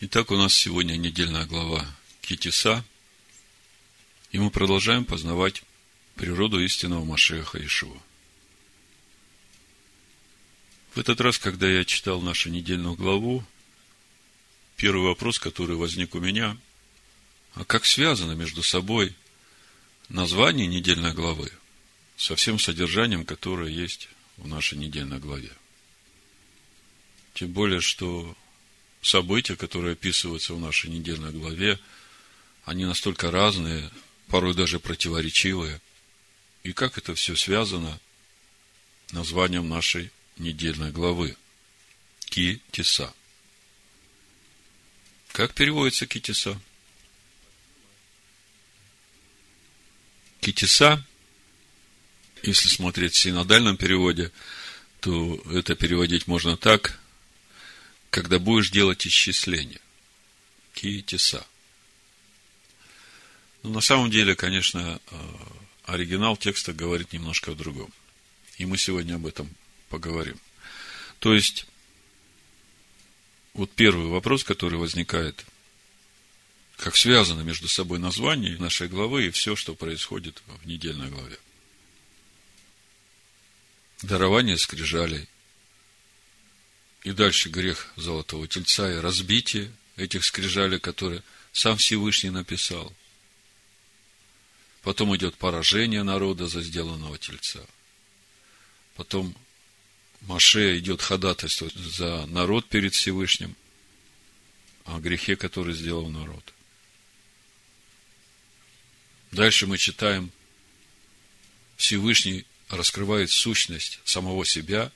Итак, у нас сегодня недельная глава Китиса, и мы продолжаем познавать природу истинного Машеха Ишуа. В этот раз, когда я читал нашу недельную главу, первый вопрос, который возник у меня, а как связано между собой название недельной главы со всем содержанием, которое есть в нашей недельной главе? Тем более, что события, которые описываются в нашей недельной главе, они настолько разные, порой даже противоречивые. И как это все связано названием нашей недельной главы? Ки-теса. Как переводится китиса? Китиса, если смотреть в синодальном переводе, то это переводить можно так, когда будешь делать исчисления. Киетиса. Но на самом деле, конечно, э, оригинал текста говорит немножко о другом. И мы сегодня об этом поговорим. То есть, вот первый вопрос, который возникает, как связано между собой название нашей главы и все, что происходит в недельной главе. Дарование скрижалей – и дальше грех золотого тельца и разбитие этих скрижалей, которые сам Всевышний написал. Потом идет поражение народа за сделанного тельца. Потом Маше идет ходатайство за народ перед Всевышним, о грехе, который сделал народ. Дальше мы читаем, Всевышний раскрывает сущность самого себя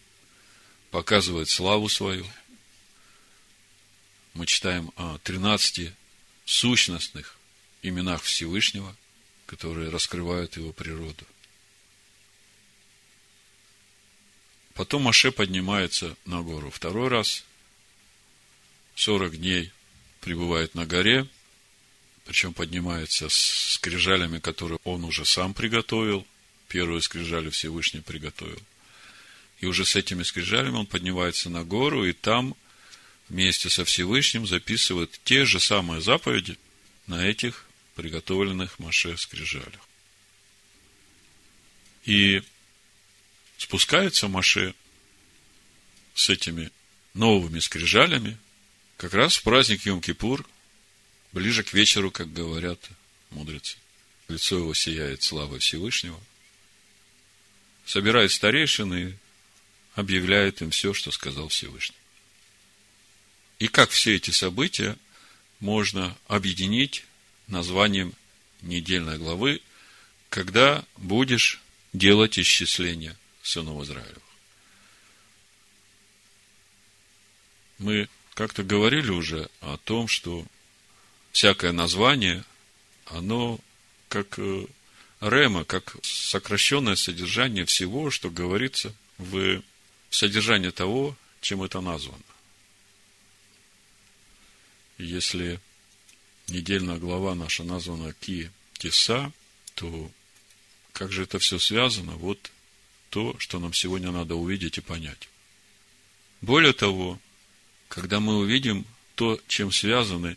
показывает славу свою. Мы читаем о 13 сущностных именах Всевышнего, которые раскрывают его природу. Потом Маше поднимается на гору второй раз, 40 дней пребывает на горе, причем поднимается с скрижалями, которые он уже сам приготовил. Первую скрижали Всевышний приготовил. И уже с этими скрижалями он поднимается на гору, и там вместе со Всевышним записывает те же самые заповеди на этих приготовленных Маше скрижалях. И спускается Маше с этими новыми скрижалями как раз в праздник Йом-Кипур, ближе к вечеру, как говорят мудрецы. Лицо его сияет славой Всевышнего. Собирает старейшины объявляет им все, что сказал Всевышний. И как все эти события можно объединить названием недельной главы, когда будешь делать исчисление сынов Израилевых. Мы как-то говорили уже о том, что всякое название, оно как э, рема, как сокращенное содержание всего, что говорится в содержание того, чем это названо. Если недельная глава наша названа Ки Теса, то как же это все связано? Вот то, что нам сегодня надо увидеть и понять. Более того, когда мы увидим то, чем связаны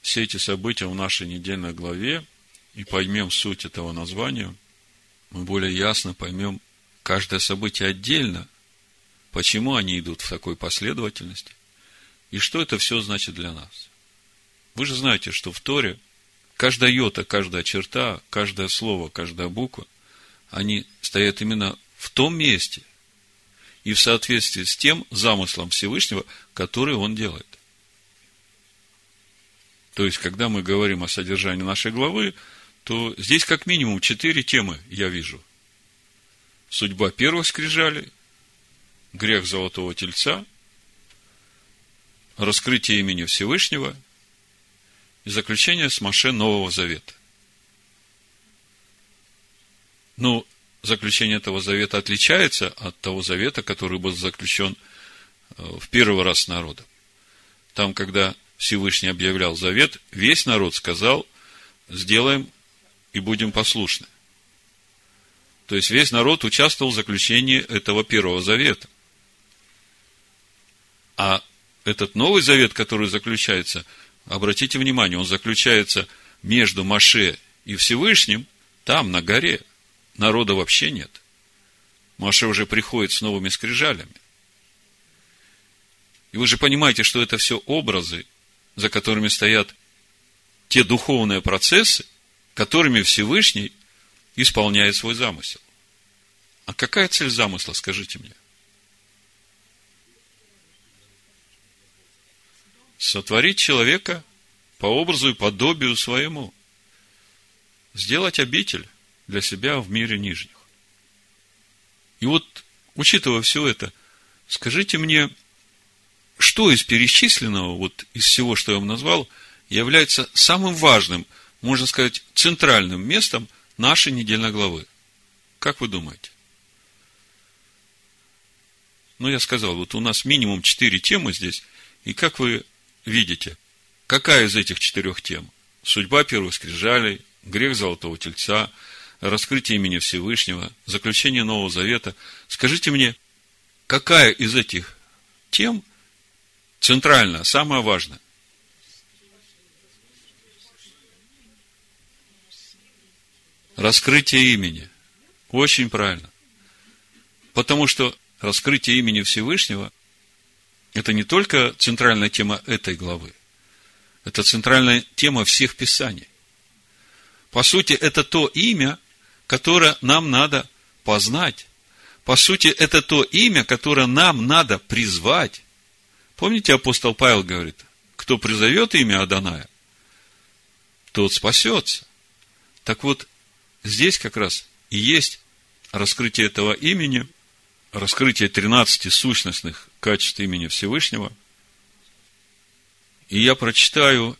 все эти события в нашей недельной главе, и поймем суть этого названия, мы более ясно поймем каждое событие отдельно, Почему они идут в такой последовательности? И что это все значит для нас? Вы же знаете, что в Торе каждая йота, каждая черта, каждое слово, каждая буква, они стоят именно в том месте и в соответствии с тем замыслом Всевышнего, который он делает. То есть, когда мы говорим о содержании нашей главы, то здесь как минимум четыре темы я вижу. Судьба первых скрижалей, грех золотого тельца, раскрытие имени Всевышнего и заключение с Маше Нового Завета. Ну, заключение этого завета отличается от того завета, который был заключен э, в первый раз с народом. Там, когда Всевышний объявлял завет, весь народ сказал, сделаем и будем послушны. То есть весь народ участвовал в заключении этого первого завета. А этот Новый Завет, который заключается, обратите внимание, он заключается между Маше и Всевышним, там, на горе. Народа вообще нет. Маше уже приходит с новыми скрижалями. И вы же понимаете, что это все образы, за которыми стоят те духовные процессы, которыми Всевышний исполняет свой замысел. А какая цель замысла, скажите мне? Сотворить человека по образу и подобию своему. Сделать обитель для себя в мире нижних. И вот, учитывая все это, скажите мне, что из перечисленного, вот из всего, что я вам назвал, является самым важным, можно сказать, центральным местом нашей недельной главы? Как вы думаете? Ну, я сказал, вот у нас минимум четыре темы здесь, и как вы видите, какая из этих четырех тем? Судьба первых скрижалей, грех золотого тельца, раскрытие имени Всевышнего, заключение Нового Завета. Скажите мне, какая из этих тем центральная, самая важная? Раскрытие имени. Очень правильно. Потому что раскрытие имени Всевышнего – это не только центральная тема этой главы, это центральная тема всех Писаний. По сути, это то имя, которое нам надо познать. По сути, это то имя, которое нам надо призвать. Помните, апостол Павел говорит, кто призовет имя Аданая, тот спасется. Так вот, здесь как раз и есть раскрытие этого имени, раскрытие 13 сущностных качеств имени Всевышнего. И я прочитаю,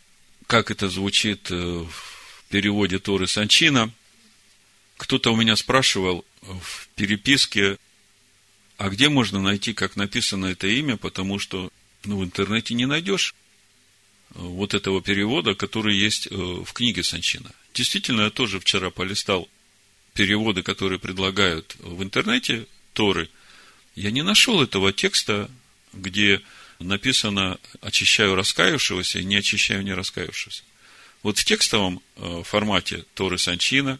как это звучит э, в переводе Торы Санчина. Кто-то у меня спрашивал в переписке, а где можно найти, как написано это имя, потому что ну, в интернете не найдешь вот этого перевода, который есть э, в книге Санчина. Действительно, я тоже вчера полистал переводы, которые предлагают в интернете Торы. Я не нашел этого текста, где написано «очищаю раскаявшегося» и «не очищаю не раскаявшегося». Вот в текстовом э, формате Торы Санчина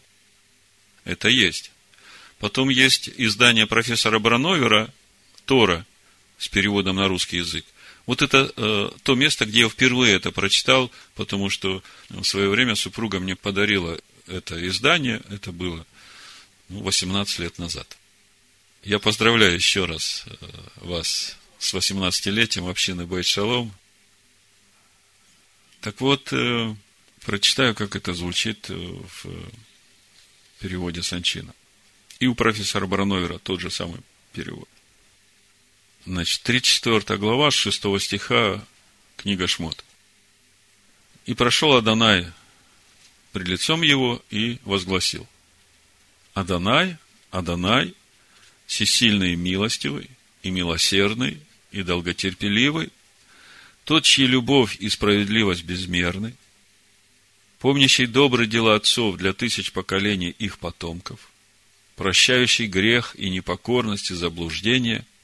это есть. Потом есть издание профессора Брановера Тора с переводом на русский язык. Вот это э, то место, где я впервые это прочитал, потому что в свое время супруга мне подарила это издание, это было ну, 18 лет назад. Я поздравляю еще раз э, вас с 18-летием общины Шалом. Так вот, э, прочитаю, как это звучит э, в переводе Санчина. И у профессора Барановера тот же самый перевод. Значит, 34 глава, 6 стиха, книга Шмот. «И прошел Адонай пред лицом его и возгласил. Адонай, Адонай, всесильный и милостивый, и милосердный, и долготерпеливый, тот, чьи любовь и справедливость безмерны, помнящий добрые дела отцов для тысяч поколений их потомков, прощающий грех и непокорность и заблуждение –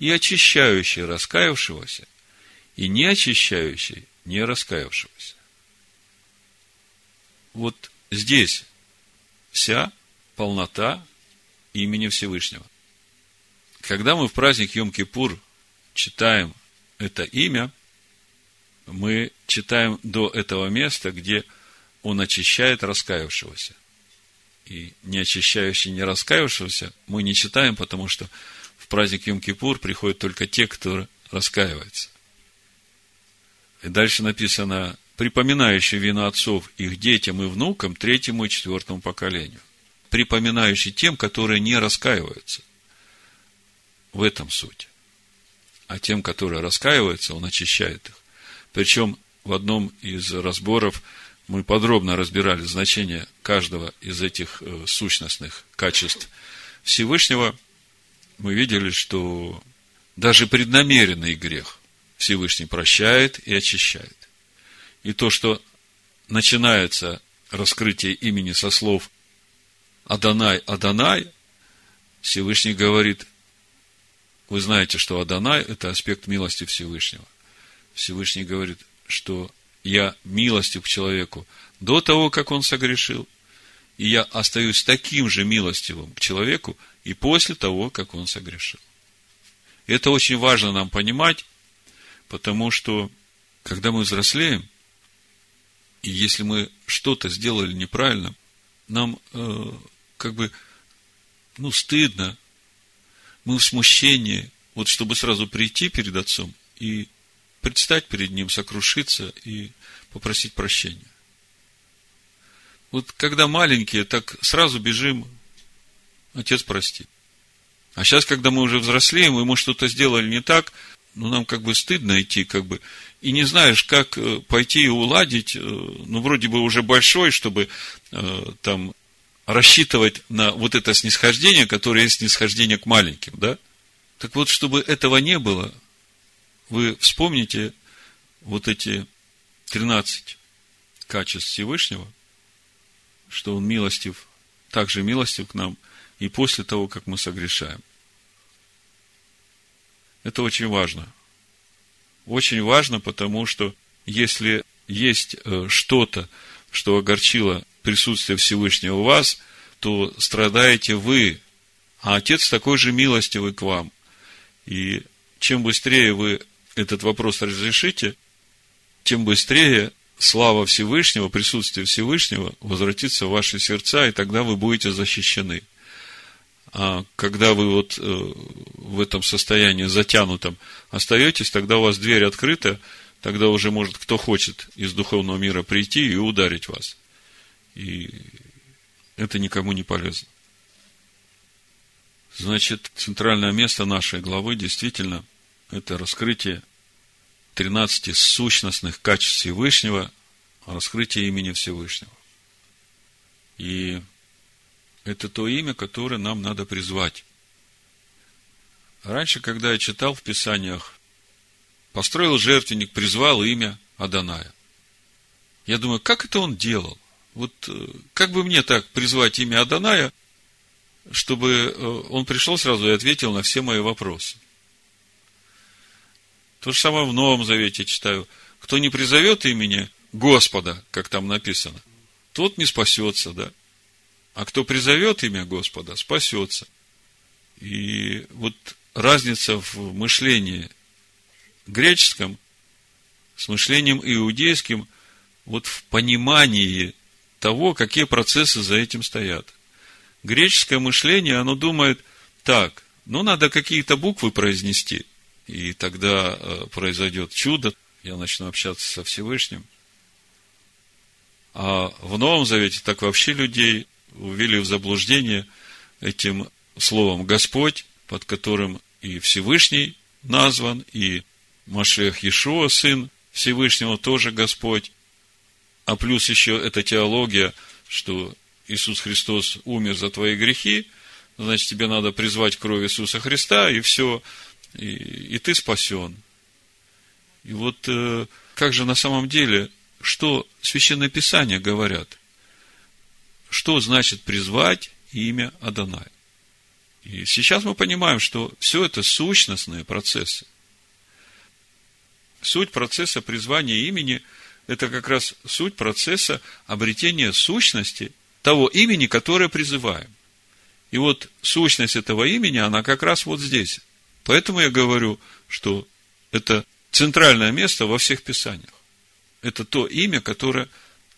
и очищающий раскаявшегося, и не очищающий не раскаявшегося. Вот здесь вся полнота имени Всевышнего. Когда мы в праздник Йом-Кипур читаем это имя, мы читаем до этого места, где он очищает раскаявшегося. И не очищающий не раскаявшегося мы не читаем, потому что праздник Йом-Кипур приходят только те, кто раскаивается. И дальше написано, припоминающий вину отцов их детям и внукам, третьему и четвертому поколению. Припоминающий тем, которые не раскаиваются. В этом суть. А тем, которые раскаиваются, он очищает их. Причем в одном из разборов мы подробно разбирали значение каждого из этих э, сущностных качеств Всевышнего – мы видели, что даже преднамеренный грех Всевышний прощает и очищает. И то, что начинается раскрытие имени со слов Адонай, Адонай, Всевышний говорит, Вы знаете, что Адонай – это аспект милости Всевышнего. Всевышний говорит, что я милостив к человеку до того, как он согрешил, и я остаюсь таким же милостивым к человеку и после того, как он согрешил. Это очень важно нам понимать, потому что, когда мы взрослеем, и если мы что-то сделали неправильно, нам э, как бы, ну, стыдно, мы в смущении, вот чтобы сразу прийти перед Отцом и предстать перед Ним, сокрушиться и попросить прощения. Вот когда маленькие, так сразу бежим, Отец, прости. А сейчас, когда мы уже взрослеем, и мы что-то сделали не так, ну, нам как бы стыдно идти, как бы, и не знаешь, как э, пойти и уладить, э, ну, вроде бы уже большой, чтобы э, там рассчитывать на вот это снисхождение, которое есть снисхождение к маленьким, да? Так вот, чтобы этого не было, вы вспомните вот эти 13 качеств Всевышнего, что Он милостив, также милостив к нам и после того, как мы согрешаем. Это очень важно. Очень важно, потому что если есть э, что-то, что огорчило присутствие Всевышнего у вас, то страдаете вы, а Отец такой же милостивый к вам. И чем быстрее вы этот вопрос разрешите, тем быстрее слава Всевышнего, присутствие Всевышнего возвратится в ваши сердца, и тогда вы будете защищены. А когда вы вот э, в этом состоянии затянутом остаетесь, тогда у вас дверь открыта, тогда уже может кто хочет из духовного мира прийти и ударить вас. И это никому не полезно. Значит, центральное место нашей главы действительно это раскрытие 13 сущностных качеств Всевышнего, раскрытие имени Всевышнего. И это то имя, которое нам надо призвать. Раньше, когда я читал в Писаниях, построил жертвенник, призвал имя Аданая. Я думаю, как это он делал? Вот э, как бы мне так призвать имя Аданая, чтобы э, он пришел сразу и ответил на все мои вопросы? То же самое в Новом Завете читаю. Кто не призовет имени Господа, как там написано, тот не спасется, да. А кто призовет имя Господа, спасется. И вот разница в мышлении греческом с мышлением иудейским вот в понимании того, какие процессы за этим стоят. Греческое мышление, оно думает так, ну, надо какие-то буквы произнести, и тогда э, произойдет чудо, я начну общаться со Всевышним. А в Новом Завете так вообще людей увели в заблуждение этим словом Господь, под которым и Всевышний назван, и Машех Иешуа, сын Всевышнего, тоже Господь. А плюс еще эта теология, что Иисус Христос умер за твои грехи, значит, тебе надо призвать кровь Иисуса Христа, и все, и, и ты спасен. И вот э, как же на самом деле, что Священное Писание говорят? Что значит призвать имя Адонай? И сейчас мы понимаем, что все это сущностные процессы. Суть процесса призвания имени – это как раз суть процесса обретения сущности того имени, которое призываем. И вот сущность этого имени, она как раз вот здесь. Поэтому я говорю, что это центральное место во всех писаниях. Это то имя, которое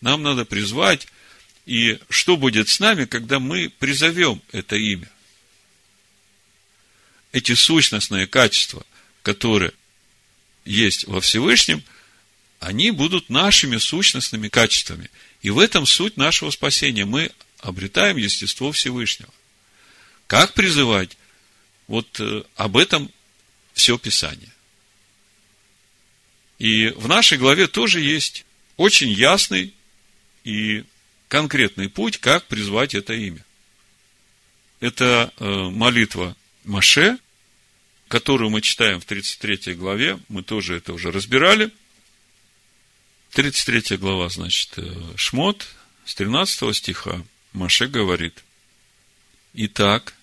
нам надо призвать, и что будет с нами, когда мы призовем это имя. Эти сущностные качества, которые есть во Всевышнем, они будут нашими сущностными качествами. И в этом суть нашего спасения. Мы обретаем естество Всевышнего. Как призывать? Вот э, об этом все Писание. И в нашей главе тоже есть очень ясный и конкретный путь, как призвать это имя. Это э, молитва Маше, которую мы читаем в 33 главе, мы тоже это уже разбирали. 33 глава, значит, э, Шмот, с 13 стиха Маше говорит, «Итак,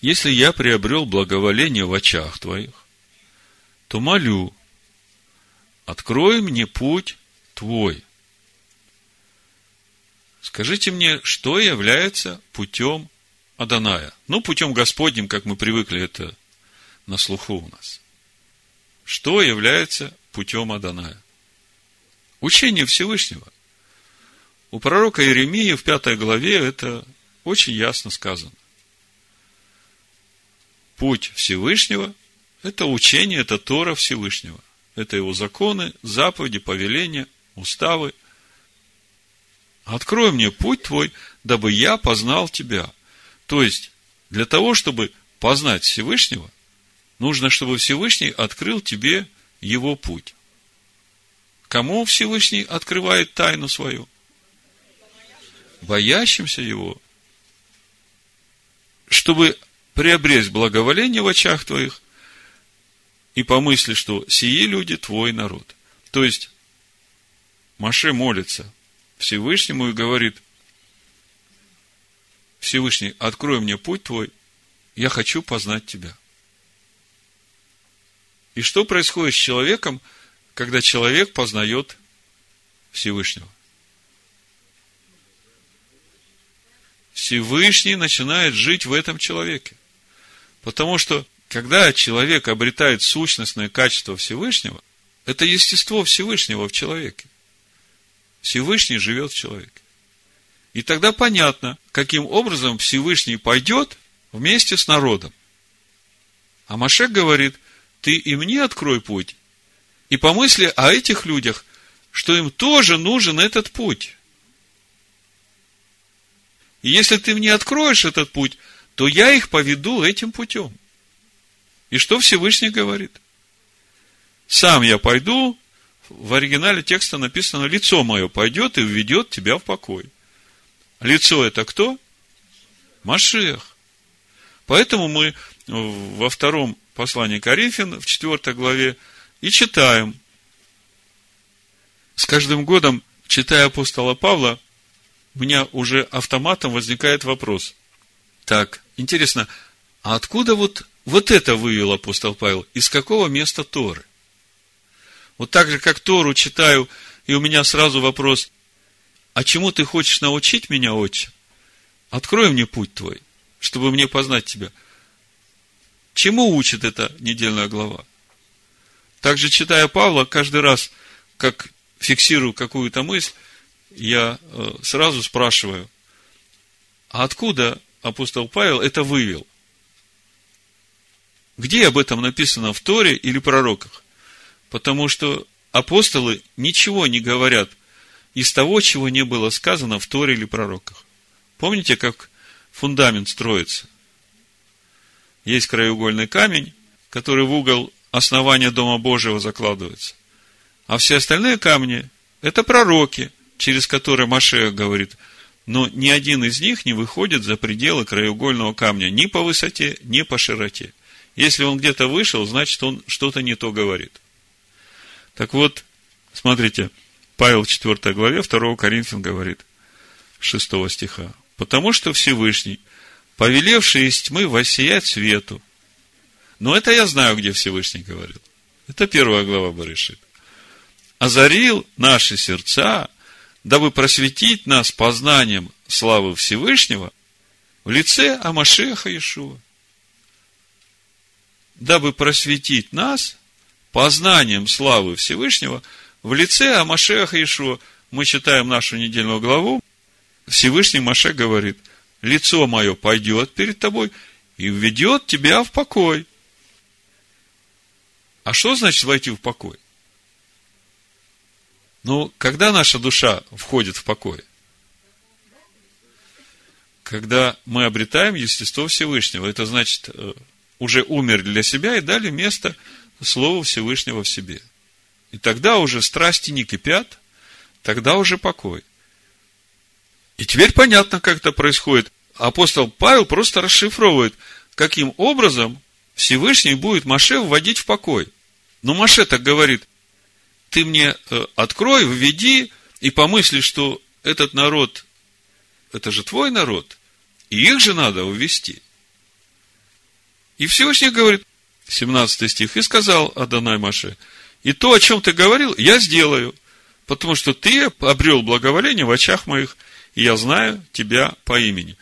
если я приобрел благоволение в очах твоих, то молю, открой мне путь твой. Скажите мне, что является путем Аданая? Ну, путем Господним, как мы привыкли это на слуху у нас. Что является путем Аданая? Учение Всевышнего. У пророка Иеремии в пятой главе это очень ясно сказано. Путь Всевышнего – это учение, это Тора Всевышнего. Это его законы, заповеди, повеления, уставы. Открой мне путь твой, дабы я познал тебя. То есть, для того, чтобы познать Всевышнего, нужно, чтобы Всевышний открыл тебе его путь. Кому Всевышний открывает тайну свою? Боящимся его. Чтобы приобрести благоволение в очах твоих и помысли, что сии люди твой народ. То есть, Маше молится Всевышнему и говорит, Всевышний, открой мне путь твой, я хочу познать тебя. И что происходит с человеком, когда человек познает Всевышнего? Всевышний начинает жить в этом человеке. Потому что, когда человек обретает сущностное качество Всевышнего, это естество Всевышнего в человеке. Всевышний живет в человеке. И тогда понятно, каким образом Всевышний пойдет вместе с народом. А Машек говорит, ты и мне открой путь, и помысли о этих людях, что им тоже нужен этот путь. И если ты мне откроешь этот путь, то я их поведу этим путем. И что Всевышний говорит? Сам я пойду, в оригинале текста написано, лицо мое пойдет и введет тебя в покой. Лицо это кто? Машех. Поэтому мы во втором послании Коринфян, в четвертой главе, и читаем. С каждым годом, читая апостола Павла, у меня уже автоматом возникает вопрос. Так, интересно, а откуда вот, вот это вывел апостол Павел? Из какого места Торы? Вот так же, как Тору читаю, и у меня сразу вопрос, а чему ты хочешь научить меня, отче? Открой мне путь твой, чтобы мне познать тебя – Чему учит эта недельная глава? Также, читая Павла, каждый раз, как фиксирую какую-то мысль, я э, сразу спрашиваю, а откуда апостол Павел это вывел? Где об этом написано в Торе или пророках? Потому что апостолы ничего не говорят из того, чего не было сказано в Торе или пророках. Помните, как фундамент строится? есть краеугольный камень, который в угол основания Дома Божьего закладывается. А все остальные камни – это пророки, через которые Машея говорит, но ни один из них не выходит за пределы краеугольного камня ни по высоте, ни по широте. Если он где-то вышел, значит, он что-то не то говорит. Так вот, смотрите, Павел в 4 главе 2 Коринфян говорит, 6 стиха. «Потому что Всевышний – повелевший из тьмы воссиять свету. Но это я знаю, где Всевышний говорил. Это первая глава Барышит. Озарил наши сердца, дабы просветить нас познанием славы Всевышнего в лице Амашеха Иешуа. Дабы просветить нас познанием славы Всевышнего в лице Амашеха Иешуа. Мы читаем нашу недельную главу. Всевышний Маше говорит – лицо мое пойдет перед тобой и введет тебя в покой. А что значит войти в покой? Ну, когда наша душа входит в покой? Когда мы обретаем естество Всевышнего. Это значит, э, уже умерли для себя и дали место Слову Всевышнего в себе. И тогда уже страсти не кипят, тогда уже покой. И теперь понятно, как это происходит. Апостол Павел просто расшифровывает, каким образом Всевышний будет Маше вводить в покой. Но Маше так говорит, ты мне э, открой, введи и помысли, что этот народ, это же твой народ, и их же надо увести. И Всевышний говорит, 17 стих, и сказал Адонай Маше, и то, о чем ты говорил, я сделаю, потому что ты обрел благоволение в очах моих, и я знаю тебя по имени.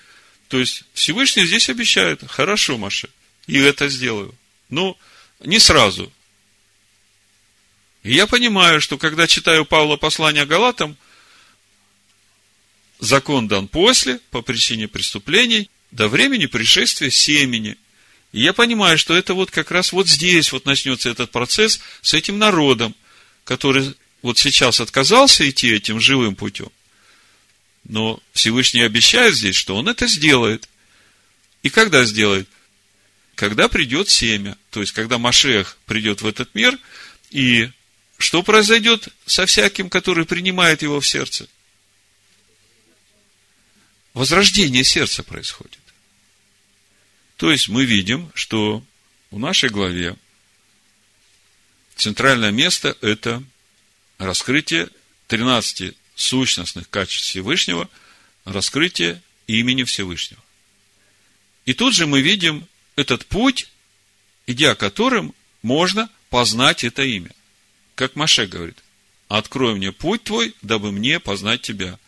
То есть Всевышний здесь обещает, хорошо, Маше, и это сделаю. Но не сразу. И я понимаю, что когда читаю Павла послание Галатам, закон дан после, по причине преступлений, до времени пришествия семени. И я понимаю, что это вот как раз вот здесь вот начнется этот процесс с этим народом, который вот сейчас отказался идти этим живым путем. Но Всевышний обещает здесь, что он это сделает. И когда сделает? Когда придет семя. То есть, когда Машех придет в этот мир, и что произойдет со всяким, который принимает его в сердце? Возрождение сердца происходит. То есть, мы видим, что в нашей главе центральное место – это раскрытие 13 сущностных качеств Всевышнего, раскрытие имени Всевышнего. И тут же мы видим этот путь, идя которым можно познать это имя. Как Маше говорит, открой мне путь твой, дабы мне познать тебя.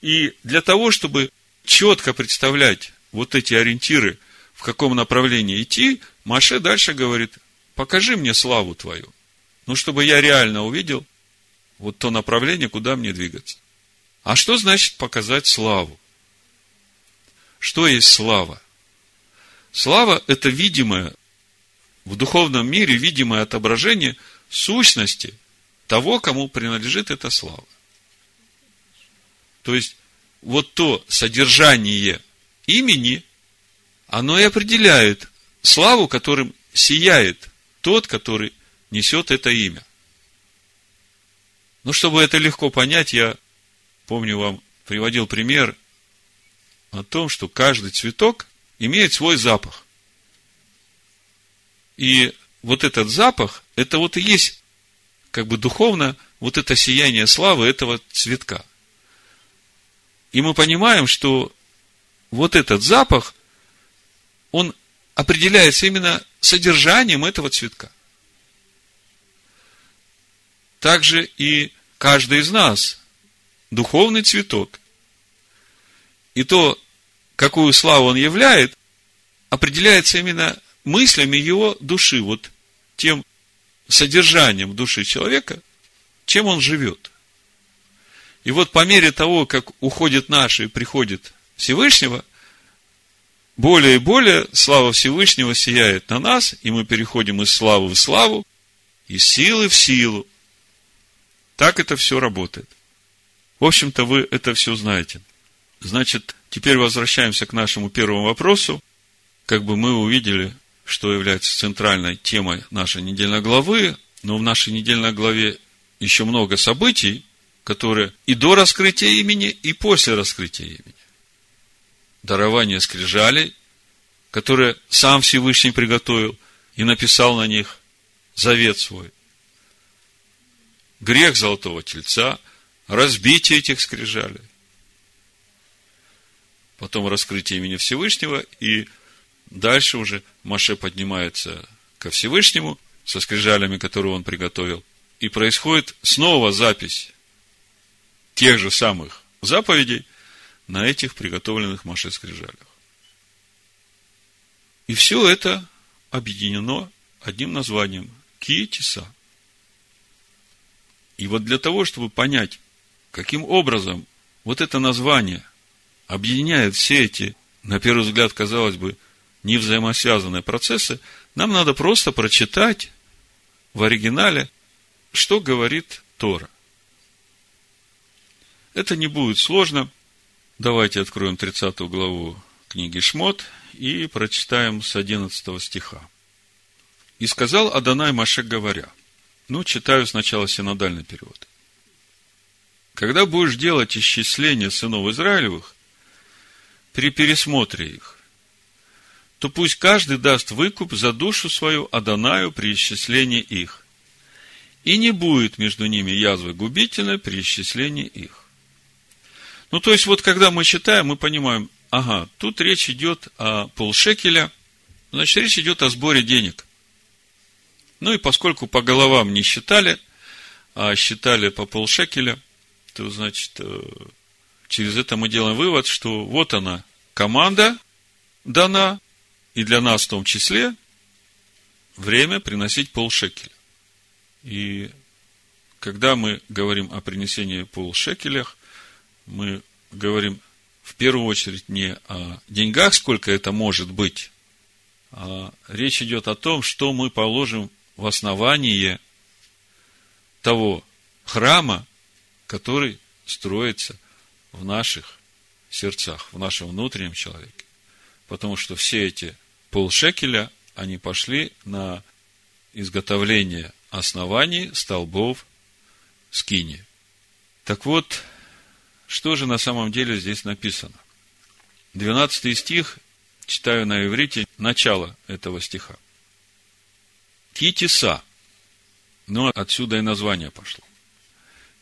И для того, чтобы четко представлять вот эти ориентиры, в каком направлении идти, Маше дальше говорит, покажи мне славу твою. Ну, чтобы я реально увидел, вот то направление, куда мне двигаться. А что значит показать славу? Что есть слава? Слава – это видимое, в духовном мире видимое отображение сущности того, кому принадлежит эта слава. То есть, вот то содержание имени, оно и определяет славу, которым сияет тот, который несет это имя. Ну, чтобы это легко понять, я помню вам приводил пример о том, что каждый цветок имеет свой запах. И вот этот запах, это вот и есть, как бы духовно, вот это сияние славы этого цветка. И мы понимаем, что вот этот запах, он определяется именно содержанием этого цветка также и каждый из нас духовный цветок. И то, какую славу он являет, определяется именно мыслями его души, вот тем содержанием души человека, чем он живет. И вот по мере того, как уходит наше и приходит Всевышнего, более и более слава Всевышнего сияет на нас, и мы переходим из славы в славу, из силы в силу, так это все работает. В общем-то, вы это все знаете. Значит, теперь возвращаемся к нашему первому вопросу. Как бы мы увидели, что является центральной темой нашей недельной главы, но в нашей недельной главе еще много событий, которые и до раскрытия имени, и после раскрытия имени. Дарование скрижалей, которые сам Всевышний приготовил и написал на них завет свой грех золотого тельца, разбитие этих скрижалей. Потом раскрытие имени Всевышнего, и дальше уже Маше поднимается ко Всевышнему со скрижалями, которые он приготовил. И происходит снова запись тех же самых заповедей на этих приготовленных Маше скрижалях. И все это объединено одним названием – Киетиса – и вот для того, чтобы понять, каким образом вот это название объединяет все эти, на первый взгляд, казалось бы, не взаимосвязанные процессы, нам надо просто прочитать в оригинале, что говорит Тора. Это не будет сложно. Давайте откроем 30 главу книги Шмот и прочитаем с 11 стиха. «И сказал Адонай Маше, говоря, ну, читаю сначала синодальный перевод. Когда будешь делать исчисление сынов Израилевых, при пересмотре их, то пусть каждый даст выкуп за душу свою Адонаю при исчислении их. И не будет между ними язвы губительной при исчислении их. Ну, то есть, вот когда мы читаем, мы понимаем, ага, тут речь идет о полшекеля значит, речь идет о сборе денег. Ну и поскольку по головам не считали, а считали по полшекеля, то, значит, э, через это мы делаем вывод, что вот она, команда дана, и для нас в том числе, время приносить полшекеля. И когда мы говорим о принесении полшекелях, мы говорим в первую очередь не о деньгах, сколько это может быть, а речь идет о том, что мы положим в основание того храма, который строится в наших сердцах, в нашем внутреннем человеке. Потому что все эти полшекеля, они пошли на изготовление оснований столбов скини. Так вот, что же на самом деле здесь написано? 12 стих, читаю на иврите, начало этого стиха. Китиса. Ну, отсюда и название пошло.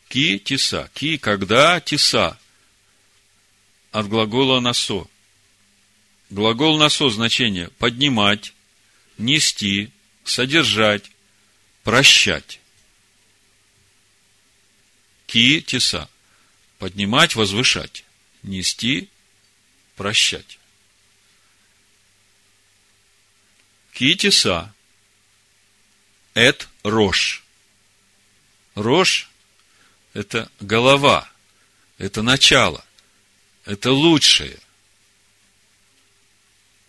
Ки тиса. Ки, когда тиса. От глагола насо. Глагол насо значение поднимать, нести, содержать, прощать. Ки теса. Поднимать, возвышать. Нести, прощать. Ки теса. Эт рожь. Рожь – это голова, это начало, это лучшее.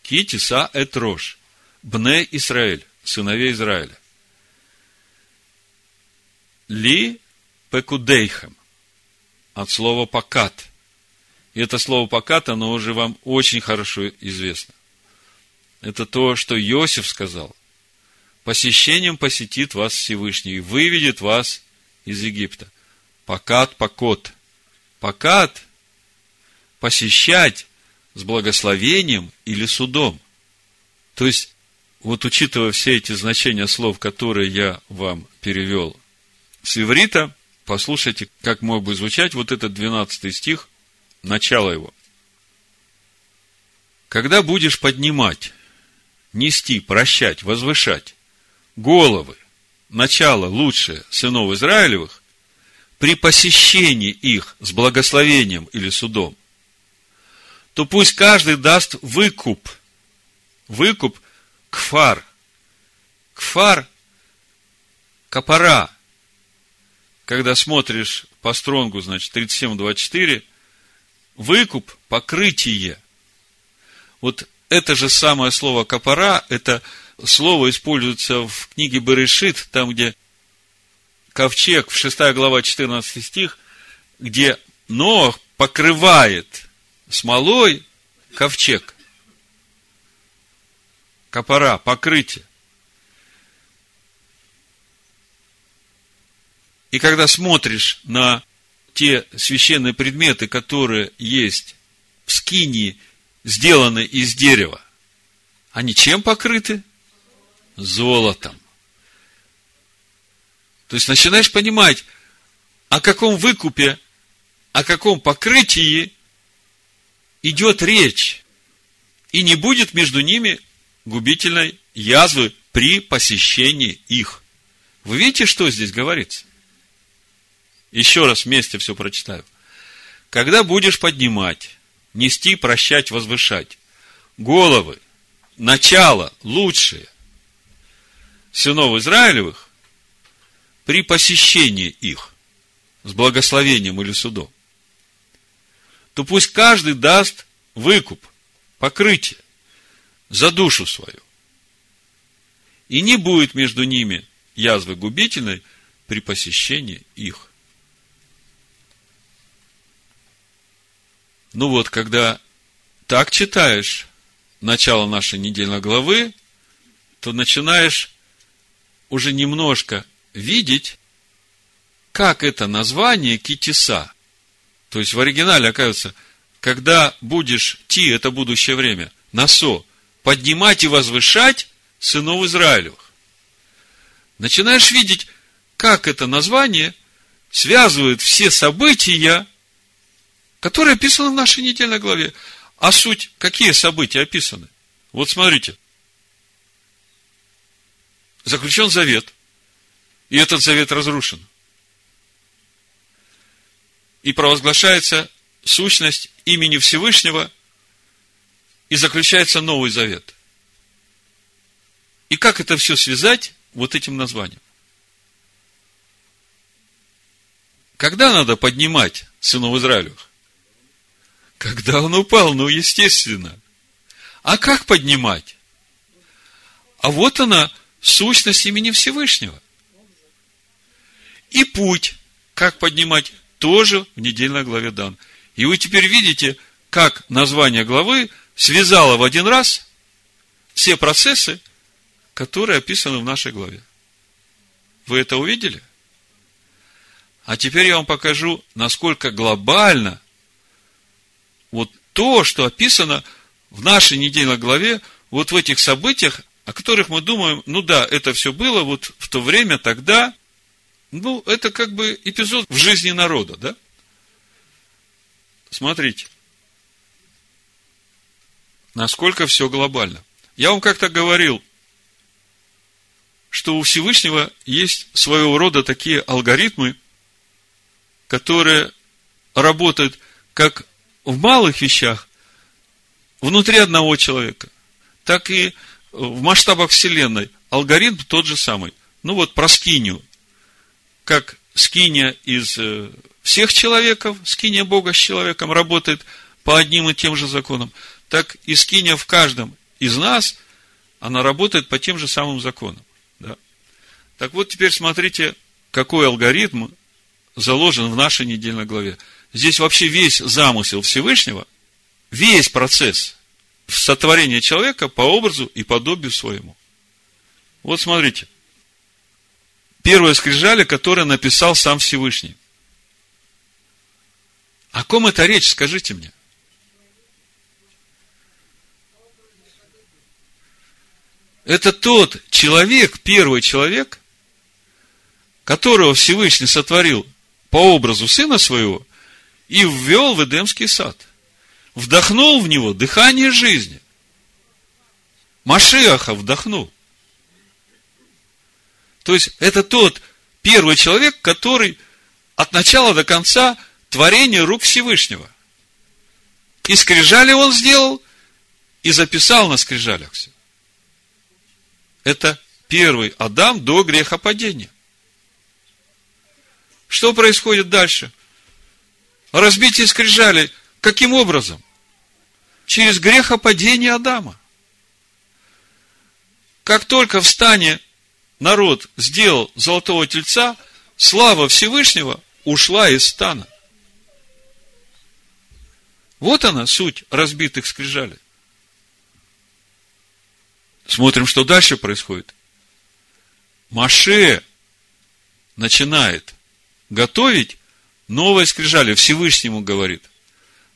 Китиса эт рожь. Бне Израиль, сыновей Израиля. Ли пекудейхем, от слова покат. И это слово покат, оно уже вам очень хорошо известно. Это то, что Иосиф сказал. Посещением посетит вас Всевышний и выведет вас из Египта. Покат, покот. Покат – посещать с благословением или судом. То есть, вот учитывая все эти значения слов, которые я вам перевел с иврита, послушайте, как мог бы звучать вот этот 12 стих, начало его. Когда будешь поднимать, нести, прощать, возвышать головы, начало лучшее сынов Израилевых, при посещении их с благословением или судом, то пусть каждый даст выкуп. Выкуп кфар. Кфар – капара – когда смотришь по стронгу, значит, 37-24, выкуп, покрытие. Вот это же самое слово капара, это слово используется в книге Берешит, там, где ковчег, в 6 глава, 14 стих, где Ноах покрывает смолой ковчег. Капара, покрытие. И когда смотришь на те священные предметы, которые есть в скинии, сделаны из дерева, они чем покрыты? Золотом. То есть начинаешь понимать, о каком выкупе, о каком покрытии идет речь. И не будет между ними губительной язвы при посещении их. Вы видите, что здесь говорится? Еще раз вместе все прочитаю. Когда будешь поднимать, нести, прощать, возвышать головы, начало лучшее сынов Израилевых при посещении их с благословением или судом, то пусть каждый даст выкуп, покрытие за душу свою. И не будет между ними язвы губительной при посещении их. Ну вот, когда так читаешь начало нашей недельной главы, то начинаешь уже немножко видеть, как это название китиса. То есть в оригинале, оказывается, когда будешь ти, это будущее время, насо, поднимать и возвышать сынов Израилевых. Начинаешь видеть, как это название связывает все события которые описаны в нашей недельной главе. А суть, какие события описаны? Вот смотрите. заключен завет, и этот завет разрушен. И провозглашается сущность имени Всевышнего, и заключается новый завет. И как это все связать вот этим названием? Когда надо поднимать сынов Израилевых? Когда он упал, ну, естественно. А как поднимать? А вот она, сущность имени Всевышнего. И путь, как поднимать, тоже в недельной главе дан. И вы теперь видите, как название главы связало в один раз все процессы, которые описаны в нашей главе. Вы это увидели? А теперь я вам покажу, насколько глобально вот то, что описано в нашей недельной главе, вот в этих событиях, о которых мы думаем, ну да, это все было вот в то время, тогда, ну, это как бы эпизод в жизни народа, да? Смотрите, насколько все глобально. Я вам как-то говорил, что у Всевышнего есть своего рода такие алгоритмы, которые работают как в малых вещах внутри одного человека, так и в масштабах Вселенной. Алгоритм тот же самый. Ну вот про скинию. Как скиния из э, всех человеков, скиния Бога с человеком работает по одним и тем же законам, так и скиния в каждом из нас, она работает по тем же самым законам. Да? Так вот, теперь смотрите, какой алгоритм заложен в нашей недельной главе. Здесь вообще весь замысел Всевышнего, весь процесс сотворения человека по образу и подобию своему. Вот смотрите. Первое скрижали, которое написал сам Всевышний. О ком это речь, скажите мне? Это тот человек, первый человек, которого Всевышний сотворил по образу сына своего и ввел в Эдемский сад. Вдохнул в него дыхание жизни. Машиаха вдохнул. То есть, это тот первый человек, который от начала до конца творение рук Всевышнего. И скрижали он сделал, и записал на скрижалях все. Это первый Адам до грехопадения. Что происходит дальше? Разбитие скрижали. Каким образом? Через грехопадение Адама. Как только в стане народ сделал золотого тельца, слава Всевышнего ушла из стана. Вот она суть разбитых скрижалей. Смотрим, что дальше происходит. Маше начинает готовить новые скрижали. Всевышнему говорит,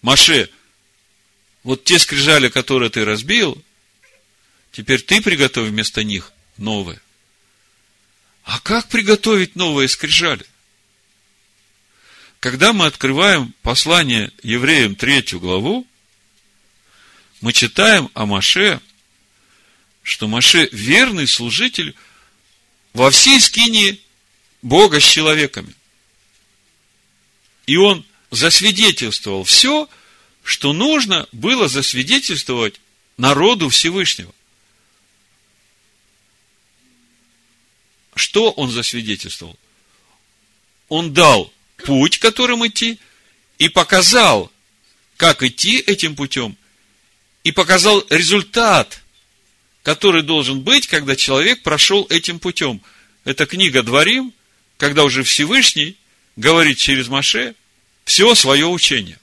Маше, вот те скрижали, которые ты разбил, теперь ты приготовь вместо них новые. А как приготовить новые скрижали? Когда мы открываем послание евреям третью главу, мы читаем о Маше, что Маше верный служитель во всей скинии Бога с человеками. И он засвидетельствовал все, что нужно было засвидетельствовать народу Всевышнего. Что он засвидетельствовал? Он дал путь, которым идти, и показал, как идти этим путем, и показал результат, который должен быть, когда человек прошел этим путем. Это книга Дворим, когда уже Всевышний говорит через Маше все свое учение.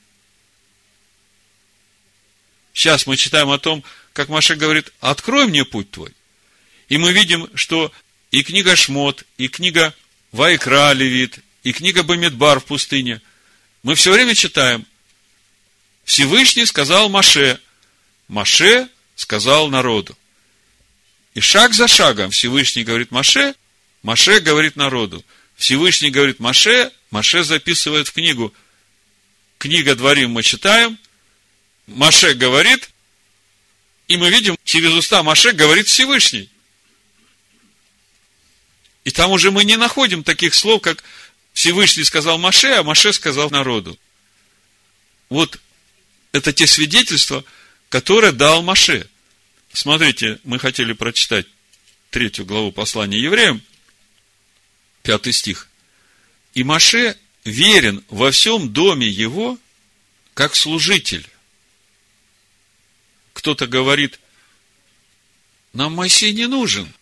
Сейчас мы читаем о том, как Маше говорит, открой мне путь твой. И мы видим, что и книга Шмот, и книга Вайкра Левит, и книга Бамидбар в пустыне, мы все время читаем, Всевышний сказал Маше, Маше сказал народу. И шаг за шагом Всевышний говорит Маше, Маше говорит народу. Всевышний говорит Маше, Маше записывает в книгу. Книга Дворим мы читаем, Маше говорит, и мы видим, через уста Маше говорит Всевышний. И там уже мы не находим таких слов, как Всевышний сказал Маше, а Маше сказал народу. Вот это те свидетельства, которые дал Маше. Смотрите, мы хотели прочитать третью главу послания евреям, пятый стих. И Маше верен во всем доме его, как служитель. Кто-то говорит, нам Моисей не нужен.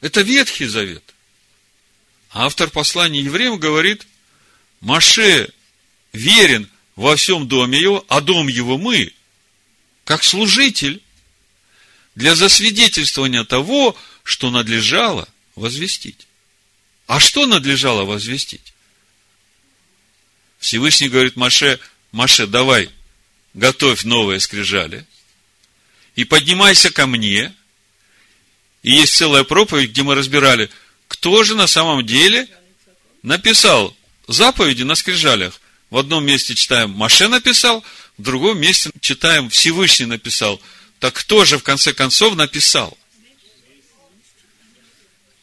Это Ветхий Завет. А автор послания евреям говорит, Маше верен во всем доме его, а дом его мы, как служитель, для засвидетельствования того, что надлежало возвестить. А что надлежало возвестить? Всевышний говорит Маше, Маше, давай, готовь новые скрижали, и поднимайся ко мне. И есть целая проповедь, где мы разбирали, кто же на самом деле написал заповеди на скрижалях. В одном месте читаем, Маше написал, в другом месте читаем, Всевышний написал. Так кто же в конце концов написал?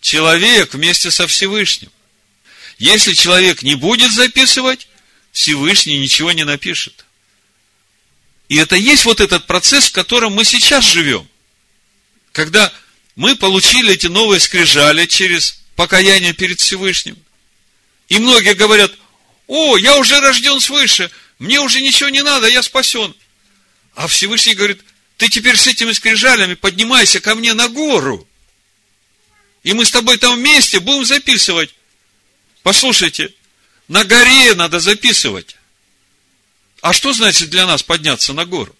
Человек вместе со Всевышним. Если человек не будет записывать, Всевышний ничего не напишет. И это есть вот этот процесс, в котором мы сейчас живем. Когда мы получили эти новые скрижали через покаяние перед Всевышним. И многие говорят, о, я уже рожден свыше, мне уже ничего не надо, я спасен. А Всевышний говорит, ты теперь с этими скрижалями поднимайся ко мне на гору. И мы с тобой там вместе будем записывать. Послушайте, на горе надо записывать. А что значит для нас подняться на гору?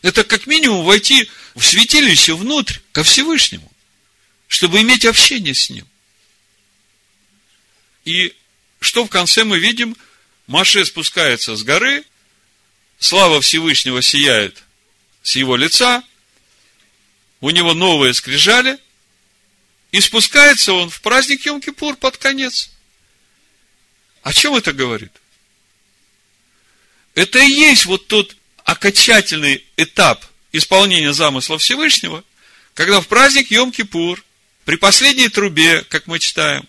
Это как минимум войти в святилище внутрь, ко Всевышнему, чтобы иметь общение с Ним. И что в конце мы видим? Маше спускается с горы, слава Всевышнего сияет с его лица, у него новые скрижали, и спускается он в праздник Йом-Кипур под конец. О чем это говорит? Это и есть вот тот окончательный этап исполнения замысла Всевышнего, когда в праздник Йом-Кипур, при последней трубе, как мы читаем,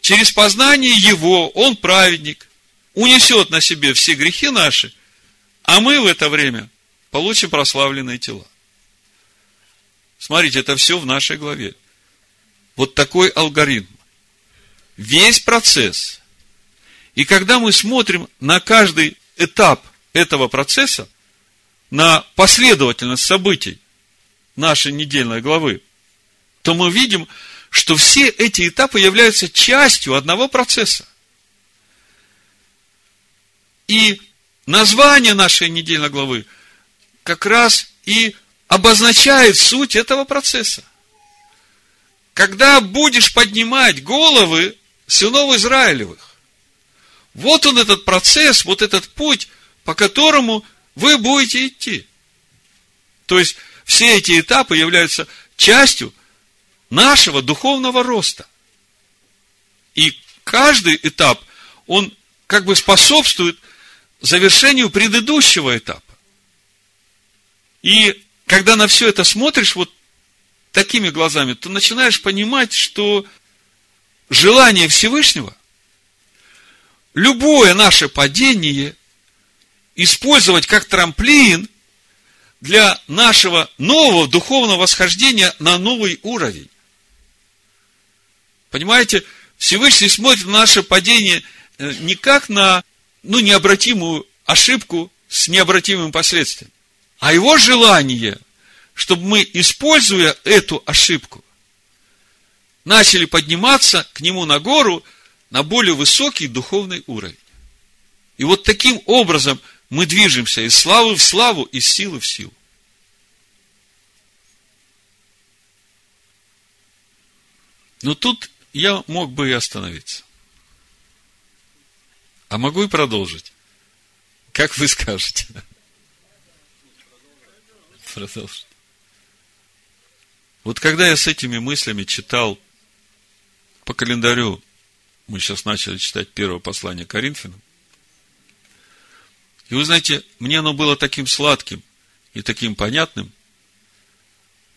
через познание Его, Он праведник, унесет на себе все грехи наши, а мы в это время получим прославленные тела. Смотрите, это все в нашей главе. Вот такой алгоритм. Весь процесс. И когда мы смотрим на каждый этап этого процесса, на последовательность событий нашей недельной главы, то мы видим, что все эти этапы являются частью одного процесса. И название нашей недельной главы как раз и обозначает суть этого процесса. Когда будешь поднимать головы сынов Израилевых, вот он этот процесс, вот этот путь, по которому вы будете идти. То есть, все эти этапы являются частью нашего духовного роста. И каждый этап, он как бы способствует завершению предыдущего этапа. И когда на все это смотришь вот такими глазами, то начинаешь понимать, что желание Всевышнего, любое наше падение использовать как трамплин для нашего нового духовного восхождения на новый уровень. Понимаете, Всевышний смотрит на наше падение э, не как на ну, необратимую ошибку с необратимыми последствиями, а его желание, чтобы мы, используя эту ошибку, начали подниматься к нему на гору на более высокий духовный уровень. И вот таким образом мы движемся из славы в славу, из силы в силу. Но тут я мог бы и остановиться. А могу и продолжить. Как вы скажете? Продолжить. Вот когда я с этими мыслями читал по календарю, мы сейчас начали читать первое послание Коринфянам, и вы знаете, мне оно было таким сладким и таким понятным.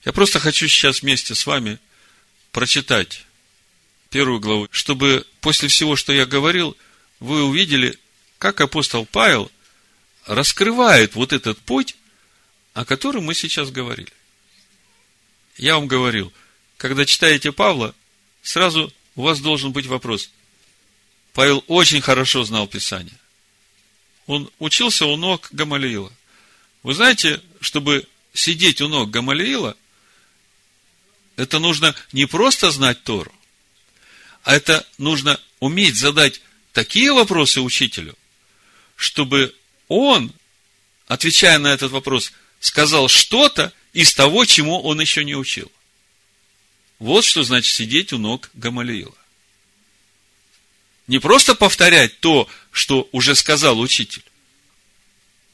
Я просто хочу сейчас вместе с вами прочитать первую главу, чтобы после всего, что я говорил, вы увидели, как апостол Павел раскрывает вот этот путь, о котором мы сейчас говорили. Я вам говорил, когда читаете Павла, сразу у вас должен быть вопрос. Павел очень хорошо знал Писание. Он учился у ног Гамалиила. Вы знаете, чтобы сидеть у ног Гамалиила, это нужно не просто знать Тору, а это нужно уметь задать такие вопросы учителю, чтобы он, отвечая на этот вопрос, сказал что-то из того, чему он еще не учил. Вот что значит сидеть у ног Гамалиила. Не просто повторять то, что уже сказал учитель.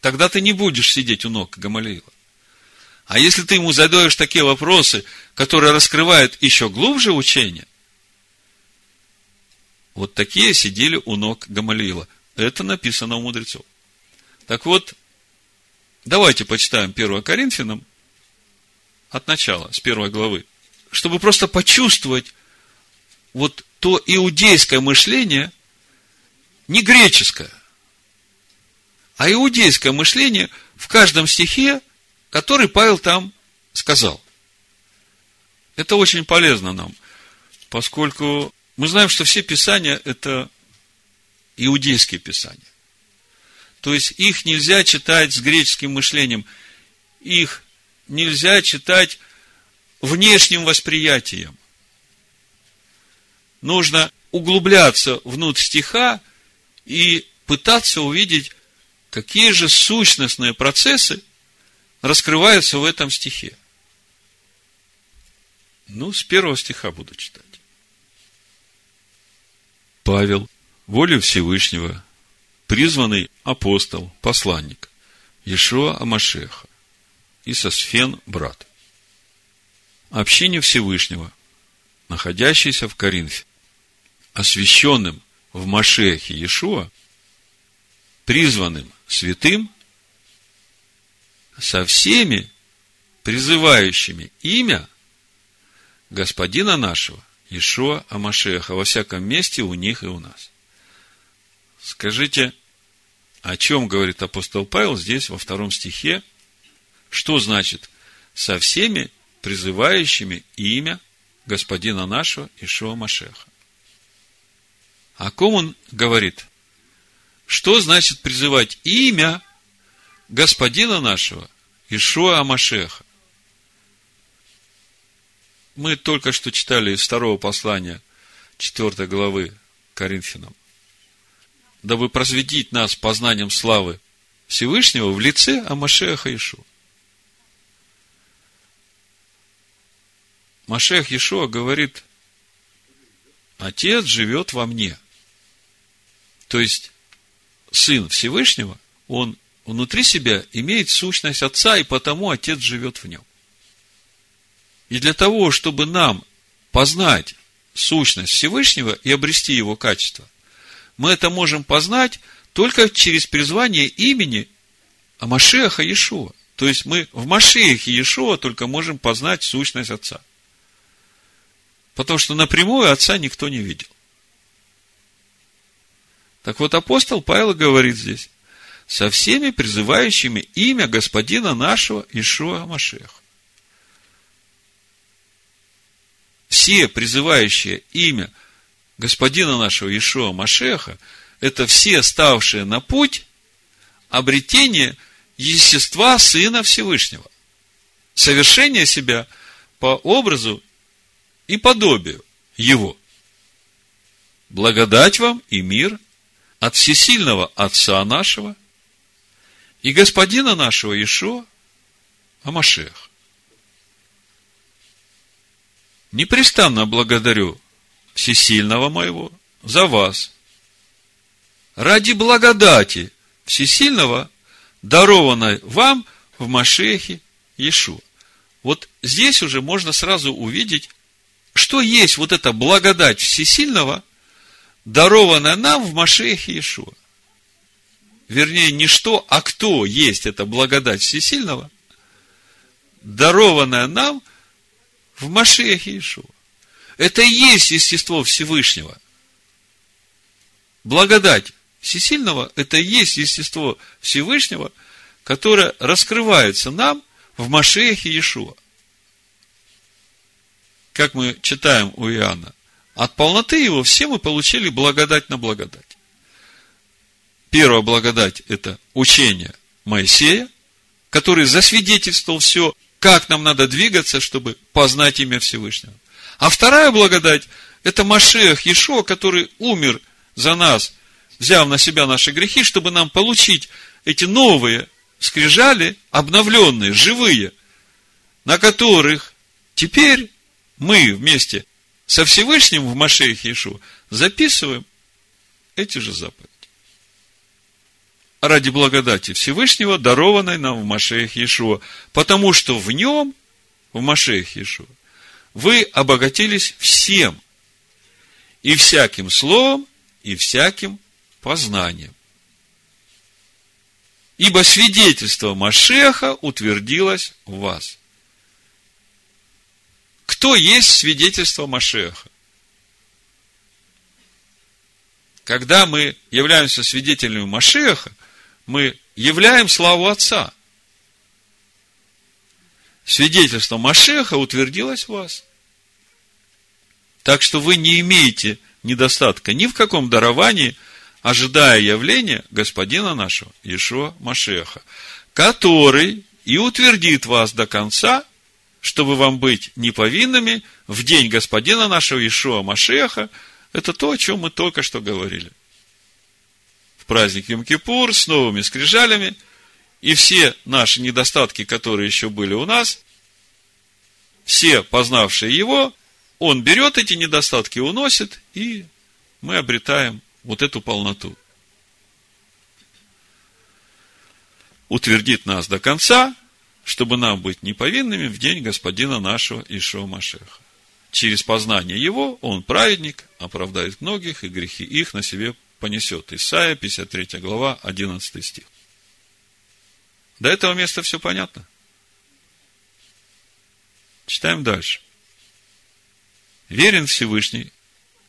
Тогда ты не будешь сидеть у ног Гамалиила. А если ты ему задаешь такие вопросы, которые раскрывают еще глубже учение, вот такие сидели у ног Гамалиила. Это написано у мудрецов. Так вот, давайте почитаем 1 Коринфянам от начала, с первой главы, чтобы просто почувствовать вот то иудейское мышление, не греческое, а иудейское мышление в каждом стихе, который Павел там сказал. Это очень полезно нам, поскольку мы знаем, что все писания – это иудейские писания. То есть, их нельзя читать с греческим мышлением. Их нельзя читать внешним восприятием нужно углубляться внутрь стиха и пытаться увидеть, какие же сущностные процессы раскрываются в этом стихе. Ну, с первого стиха буду читать. Павел, волю Всевышнего, призванный апостол, посланник, Ешуа Амашеха, и Сосфен брат. Общение Всевышнего, находящийся в Коринфе, освященным в Машехе Иешуа, призванным святым, со всеми призывающими имя Господина нашего, Ишуа Амашеха, во всяком месте у них и у нас. Скажите, о чем говорит апостол Павел здесь во втором стихе? Что значит со всеми призывающими имя Господина нашего Ишуа Машеха? О ком он говорит? Что значит призывать имя Господина нашего, Ишуа Амашеха? Мы только что читали из второго послания, 4 главы Коринфянам. Дабы просветить нас познанием славы Всевышнего в лице Амашеха Ишуа. Машех Ишуа говорит, Отец живет во мне – то есть, Сын Всевышнего, он внутри себя имеет сущность Отца, и потому Отец живет в нем. И для того, чтобы нам познать сущность Всевышнего и обрести его качество, мы это можем познать только через призвание имени Амашеха Иешуа. То есть мы в Машехе Иешуа только можем познать сущность Отца. Потому что напрямую Отца никто не видел. Так вот, апостол Павел говорит здесь, со всеми призывающими имя Господина нашего Ишуа Машеха. Все призывающие имя Господина нашего Ишуа Машеха, это все ставшие на путь обретения естества Сына Всевышнего. Совершение себя по образу и подобию Его. Благодать вам и мир – от всесильного Отца нашего и Господина нашего Ишуа Амашех. Непрестанно благодарю всесильного моего за вас. Ради благодати всесильного, дарованной вам в Машехе Иешуа. Вот здесь уже можно сразу увидеть, что есть вот эта благодать всесильного – даровано нам в Машехе Иешуа. Вернее, не что, а кто есть эта благодать всесильного, дарованная нам в Машехе Иешуа. Это и есть естество Всевышнего. Благодать всесильного – это и есть естество Всевышнего, которое раскрывается нам в Машеяхе Иешуа. Как мы читаем у Иоанна, от полноты его все мы получили благодать на благодать. Первая благодать – это учение Моисея, который засвидетельствовал все, как нам надо двигаться, чтобы познать имя Всевышнего. А вторая благодать – это Машех Ешо, который умер за нас, взяв на себя наши грехи, чтобы нам получить эти новые скрижали, обновленные, живые, на которых теперь мы вместе со Всевышним в Машеях Ишу записываем эти же заповеди. Ради благодати Всевышнего, дарованной нам в Машеях Иешуа, потому что в нем, в Машеях Иешуа, вы обогатились всем, и всяким словом, и всяким познанием. Ибо свидетельство Машеха утвердилось в вас. Кто есть свидетельство Машеха? Когда мы являемся свидетелями Машеха, мы являем славу Отца. Свидетельство Машеха утвердилось в вас. Так что вы не имеете недостатка ни в каком даровании, ожидая явления Господина нашего, Иешуа Машеха, который и утвердит вас до конца, чтобы вам быть неповинными в день Господина нашего Ишуа Машеха, это то, о чем мы только что говорили. В праздник Йом-Кипур с новыми скрижалями, и все наши недостатки, которые еще были у нас, все познавшие его, он берет эти недостатки, уносит, и мы обретаем вот эту полноту. Утвердит нас до конца, чтобы нам быть неповинными в день Господина нашего Ишуа Машеха. Через познание Его Он праведник, оправдает многих, и грехи их на себе понесет. Исайя, 53 глава, 11 стих. До этого места все понятно? Читаем дальше. Верен Всевышний,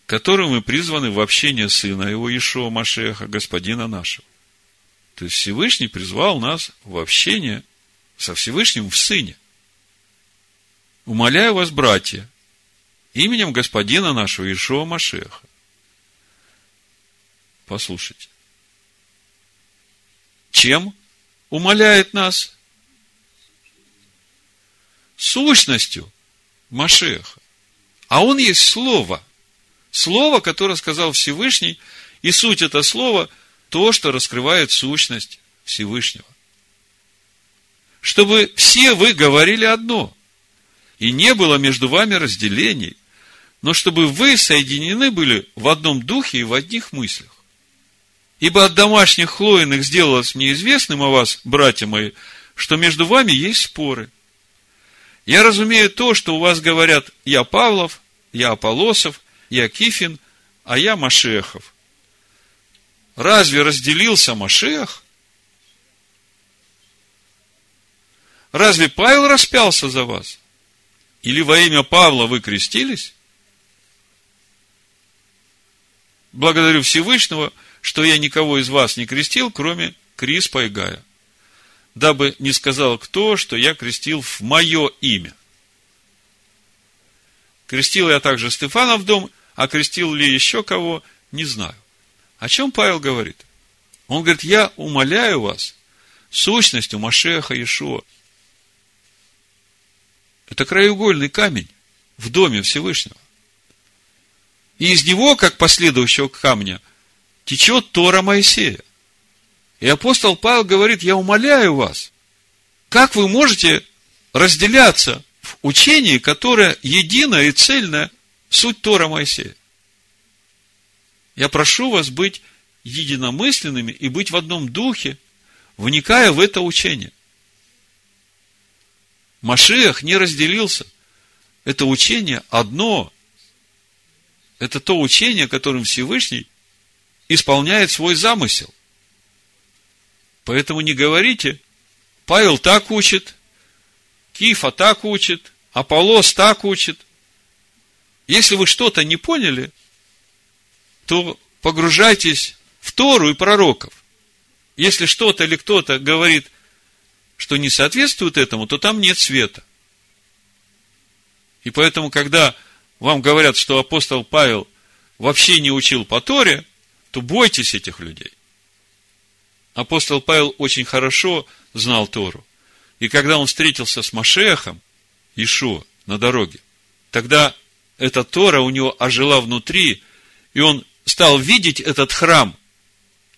которым мы призваны в общение Сына Его, Ишуа Машеха, Господина нашего. То есть Всевышний призвал нас в общение со Всевышним в Сыне. Умоляю вас, братья, именем Господина нашего Ишуа Машеха. Послушайте. Чем умоляет нас? Сущностью Машеха. А он есть Слово. Слово, которое сказал Всевышний, и суть это Слово – то, что раскрывает сущность Всевышнего чтобы все вы говорили одно, и не было между вами разделений, но чтобы вы соединены были в одном духе и в одних мыслях. Ибо от домашних хлоиных сделалось мне известным о вас, братья мои, что между вами есть споры. Я разумею то, что у вас говорят «я Павлов», «я Аполосов», «я Кифин», а я Машехов. Разве разделился Машех? Разве Павел распялся за вас? Или во имя Павла вы крестились? Благодарю Всевышнего, что я никого из вас не крестил, кроме Криспа и Гая, дабы не сказал кто, что я крестил в мое имя. Крестил я также Стефана в дом, а крестил ли еще кого, не знаю. О чем Павел говорит? Он говорит, я умоляю вас сущностью Машеха Иешуа, это краеугольный камень в доме Всевышнего. И из него, как последующего камня, течет Тора Моисея. И апостол Павел говорит, я умоляю вас, как вы можете разделяться в учении, которое единое и цельное, суть Тора Моисея. Я прошу вас быть единомысленными и быть в одном духе, вникая в это учение. Машиах не разделился. Это учение одно. Это то учение, которым Всевышний исполняет свой замысел. Поэтому не говорите, Павел так учит, Кифа так учит, Аполос так учит. если вы что-то не поняли, то погружайтесь в Тору и пророков. Если что-то или кто-то говорит, что не соответствует этому, то там нет света. И поэтому, когда вам говорят, что апостол Павел вообще не учил по Торе, то бойтесь этих людей. Апостол Павел очень хорошо знал Тору. И когда он встретился с Машехом, Ишуа, на дороге, тогда эта Тора у него ожила внутри, и он стал видеть этот храм,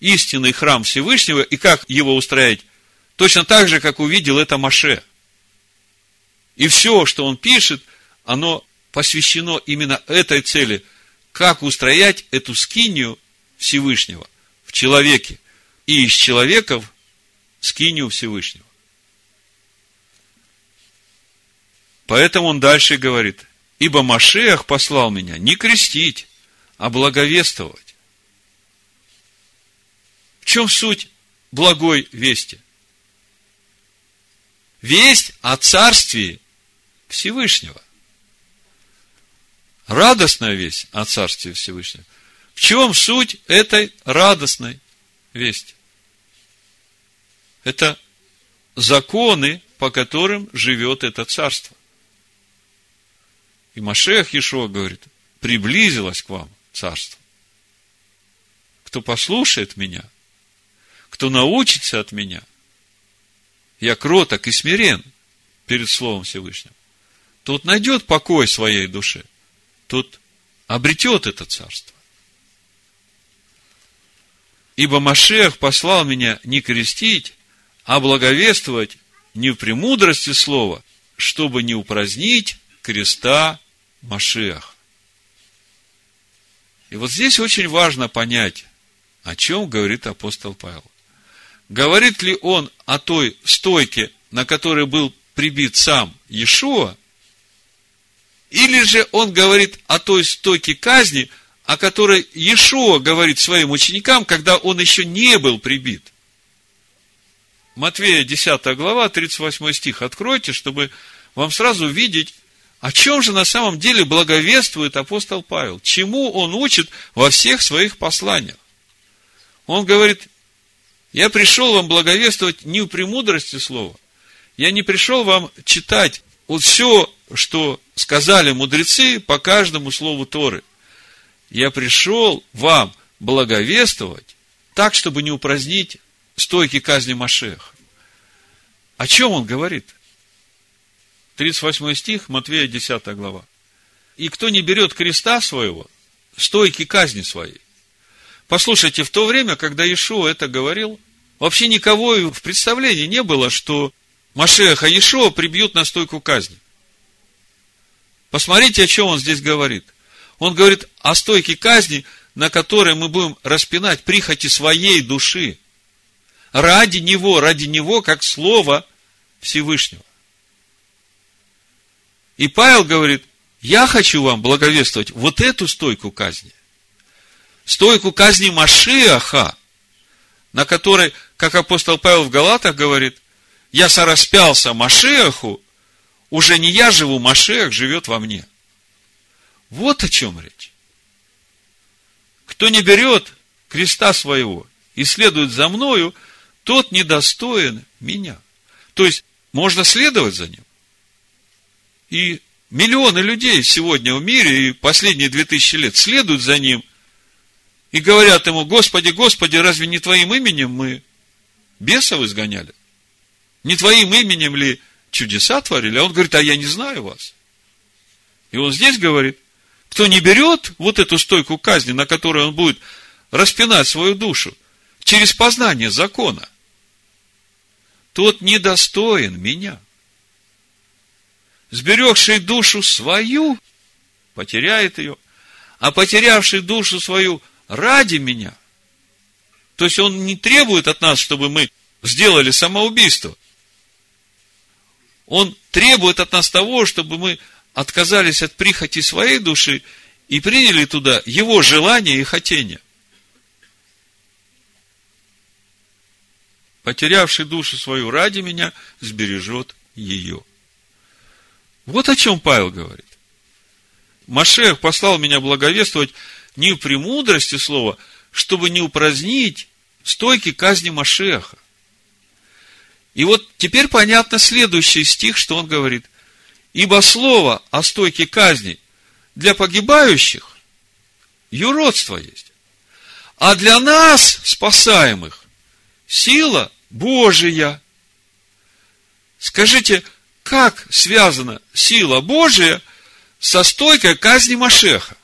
истинный храм Всевышнего, и как его устроить, точно так же, как увидел это Маше. И все, что он пишет, оно посвящено именно этой цели, как устроять эту скинию Всевышнего в человеке, и из человеков скинию Всевышнего. Поэтому он дальше говорит, ибо Машех послал меня не крестить, а благовествовать. В чем суть благой вести? Весть о царстве Всевышнего. Радостная весть о царстве Всевышнего. В чем суть этой радостной вести? Это законы, по которым живет это царство. И Машех Ешуа говорит, приблизилось к вам царство. Кто послушает меня, кто научится от меня, я кроток и смирен перед Словом Всевышним, тот найдет покой своей душе, тот обретет это царство. Ибо Машех послал меня не крестить, а благовествовать не в премудрости слова, чтобы не упразднить креста Машех. И вот здесь очень важно понять, о чем говорит апостол Павел. Говорит ли он о той стойке, на которой был прибит сам Иешуа, или же он говорит о той стойке казни, о которой Иешуа говорит своим ученикам, когда он еще не был прибит. Матвея 10 глава, 38 стих откройте, чтобы вам сразу видеть, о чем же на самом деле благовествует апостол Павел? Чему он учит во всех своих посланиях? Он говорит, я пришел вам благовествовать не в премудрости слова. Я не пришел вам читать вот все, что сказали мудрецы по каждому слову Торы. Я пришел вам благовествовать так, чтобы не упразднить стойки казни Машеха. О чем он говорит? 38 стих, Матвея 10 глава. И кто не берет креста своего, стойки казни своей. Послушайте, в то время, когда Ишуа это говорил, вообще никого в представлении не было, что Машеха Ишуа прибьют на стойку казни. Посмотрите, о чем он здесь говорит. Он говорит о стойке казни, на которой мы будем распинать прихоти своей души. Ради него, ради него, как слово Всевышнего. И Павел говорит, я хочу вам благовествовать вот эту стойку казни. Стойку казни Машиаха, на которой, как апостол Павел в Галатах говорит, я сораспялся Машиаху, уже не я живу, Машиах живет во мне. Вот о чем речь. Кто не берет креста своего и следует за мною, тот недостоин меня. То есть, можно следовать за ним. И миллионы людей сегодня в мире и последние две тысячи лет следуют за ним и говорят ему, Господи, Господи, разве не Твоим именем мы бесов изгоняли? Не Твоим именем ли чудеса творили? А он говорит, а я не знаю вас. И он здесь говорит, кто не берет вот эту стойку казни, на которой он будет распинать свою душу через познание закона, тот недостоин меня сберегший душу свою, потеряет ее, а потерявший душу свою ради меня. То есть он не требует от нас, чтобы мы сделали самоубийство. Он требует от нас того, чтобы мы отказались от прихоти своей души и приняли туда его желания и хотения. Потерявший душу свою ради меня, сбережет ее. Вот о чем Павел говорит. Машех послал меня благовествовать не в премудрости слова, чтобы не упразднить стойки казни Машеха. И вот теперь понятно следующий стих, что он говорит. Ибо слово о стойке казни для погибающих юродство есть. А для нас, спасаемых, сила Божия. Скажите, как связана сила Божия со стойкой казни Машеха?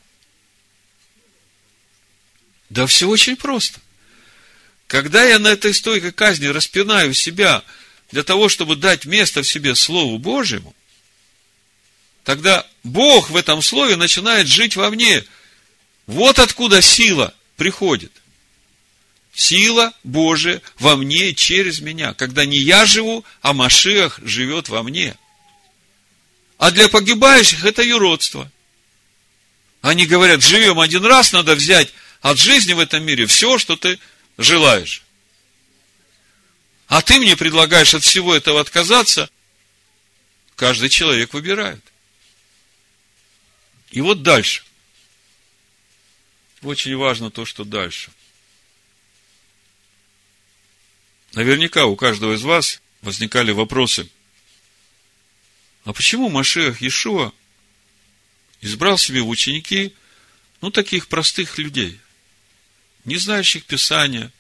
Да все очень просто. Когда я на этой стойкой казни распинаю себя для того, чтобы дать место в себе Слову Божьему, тогда Бог в этом слове начинает жить во мне. Вот откуда сила приходит. Сила Божия во мне через меня, когда не я живу, а Машиах живет во мне. А для погибающих это юродство. Они говорят, живем один раз, надо взять от жизни в этом мире все, что ты желаешь. А ты мне предлагаешь от всего этого отказаться. Каждый человек выбирает. И вот дальше. Очень важно то, что дальше. Наверняка у каждого из вас возникали вопросы. А почему Машех Иешуа избрал себе в ученики, ну, таких простых людей, не знающих Писания,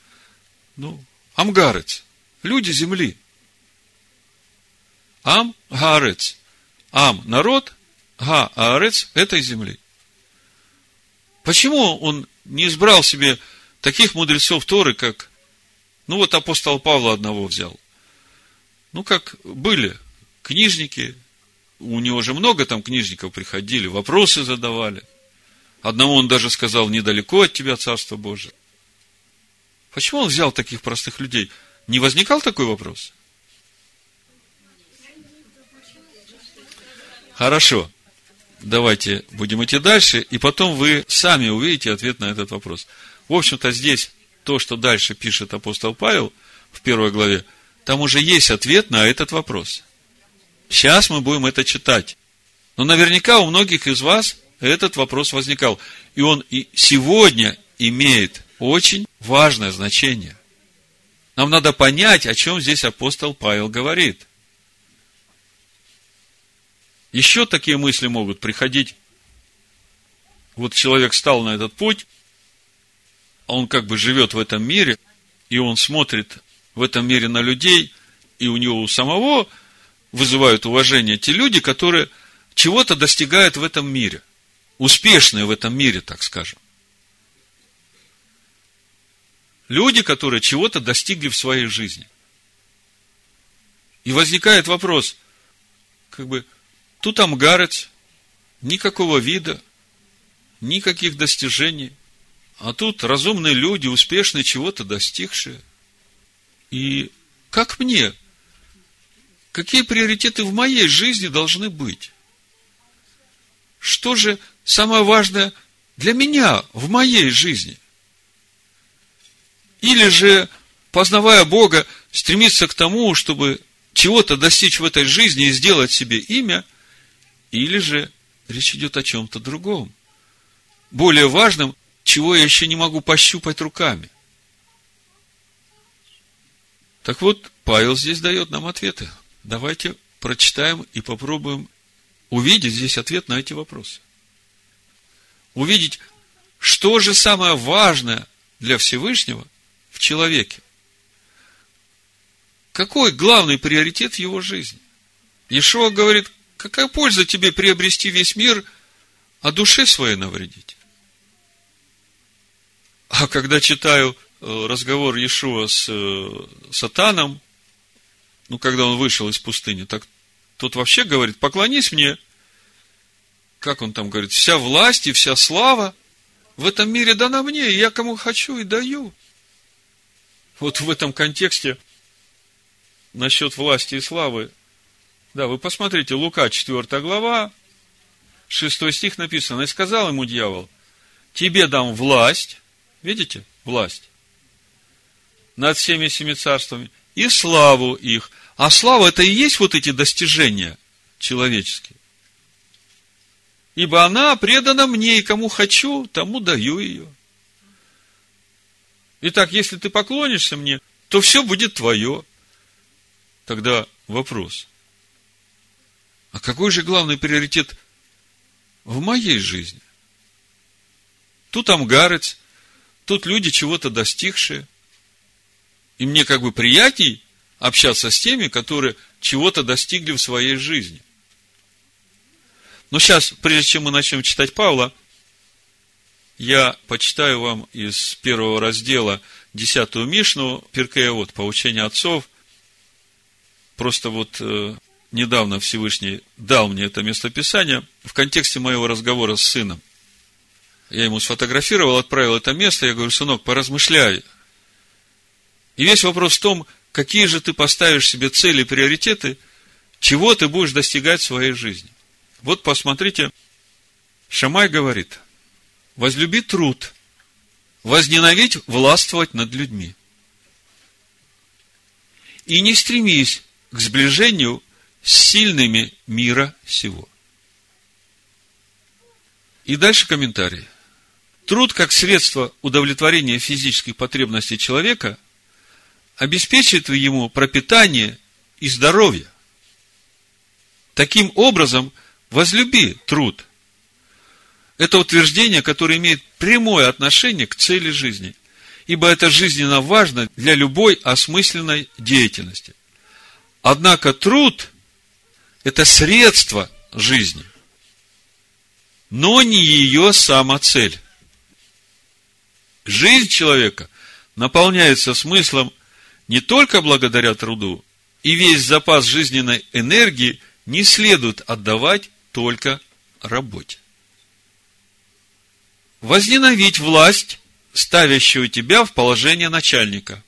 ну, амгарец, люди земли. Ам гарец. Ам – народ, га арец – этой земли. Почему он не избрал себе таких мудрецов Торы, как ну, вот апостол Павла одного взял. Ну, как были книжники, у него же много там книжников приходили, вопросы задавали. Одному он даже сказал, недалеко от тебя Царство Божие. Почему он взял таких простых людей? Не возникал такой вопрос? Хорошо. Давайте будем идти дальше, и потом вы сами увидите ответ на этот вопрос. В общем-то, здесь то, что дальше пишет апостол Павел в первой главе, там уже есть ответ на этот вопрос. Сейчас мы будем это читать. Но наверняка у многих из вас этот вопрос возникал. И он и сегодня имеет очень важное значение. Нам надо понять, о чем здесь апостол Павел говорит. Еще такие мысли могут приходить. Вот человек стал на этот путь, он как бы живет в этом мире, и он смотрит в этом мире на людей, и у него у самого вызывают уважение те люди, которые чего-то достигают в этом мире. Успешные в этом мире, так скажем. Люди, которые чего-то достигли в своей жизни. И возникает вопрос, как бы, тут амгарец, никакого вида, никаких достижений. А тут разумные люди, успешные, чего-то достигшие. И как мне? Какие приоритеты в моей жизни должны быть? Что же самое важное для меня в моей жизни? Или же, познавая Бога, стремиться к тому, чтобы чего-то достичь в этой жизни и сделать себе имя, или же речь идет о чем-то другом, более важном чего я еще не могу пощупать руками. Так вот, Павел здесь дает нам ответы. Давайте прочитаем и попробуем увидеть здесь ответ на эти вопросы. Увидеть, что же самое важное для Всевышнего в человеке. Какой главный приоритет в его жизни? Ишуа говорит, какая польза тебе приобрести весь мир, а душе своей навредить? А когда читаю э, разговор Иешуа с э, сатаном, ну, когда он вышел из пустыни, так тот вообще говорит, поклонись мне. Как он там говорит, вся власть и вся слава в этом мире дана мне, и я кому хочу и даю. Вот в этом контексте насчет власти и славы, да, вы посмотрите, Лука 4 глава, 6 стих написано, и сказал ему дьявол, тебе дам власть, Видите? Власть. Над всеми семи царствами. И славу их. А слава это и есть вот эти достижения человеческие. ибо она предана мне, и кому хочу, тому даю ее. Итак, если ты поклонишься мне, то все будет твое. Тогда вопрос. А какой же главный приоритет в моей жизни? Тут амгарец, тут люди чего-то достигшие. И мне как бы приятней общаться с теми, которые чего-то достигли в своей жизни. Но сейчас, прежде чем мы начнем читать Павла, я почитаю вам из первого раздела десятую Мишну, Перкея вот, поучение отцов. Просто вот э, недавно Всевышний дал мне это местописание в контексте моего разговора с сыном. Я ему сфотографировал, отправил это место, я говорю, сынок, поразмышляй. И весь вопрос в том, какие же ты поставишь себе цели, приоритеты, чего ты будешь достигать в своей жизни. Вот посмотрите, Шамай говорит – возлюби труд, возненавидь властвовать над людьми. И не стремись к сближению сильными мира сего. И дальше комментарий. Труд как средство удовлетворения физических потребностей человека обеспечит ему пропитание и здоровье. Таким образом, возлюби труд – это утверждение, которое имеет прямое отношение к цели жизни, ибо это жизненно важно для любой осмысленной деятельности. Однако труд – это средство жизни, но не ее сама цель. Жизнь человека наполняется смыслом не только благодаря труду, и весь запас жизненной энергии не следует отдавать только работе возненавидь власть, ставящую тебя в положение начальника.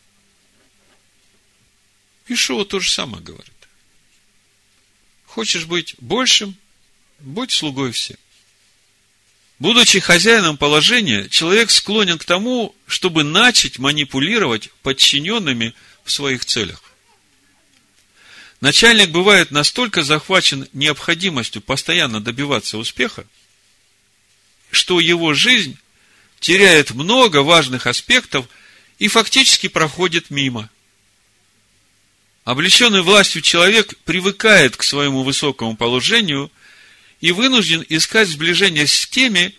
Ишуа то же самое говорит. Хочешь быть большим, будь слугой всем. Будучи хозяином положения, человек склонен к тому, чтобы начать манипулировать подчиненными в своих целях. Начальник бывает настолько захвачен необходимостью постоянно добиваться успеха, что его жизнь теряет много важных аспектов и фактически проходит мимо. Облеченный властью человек привыкает к своему высокому положению и вынужден искать сближение с теми,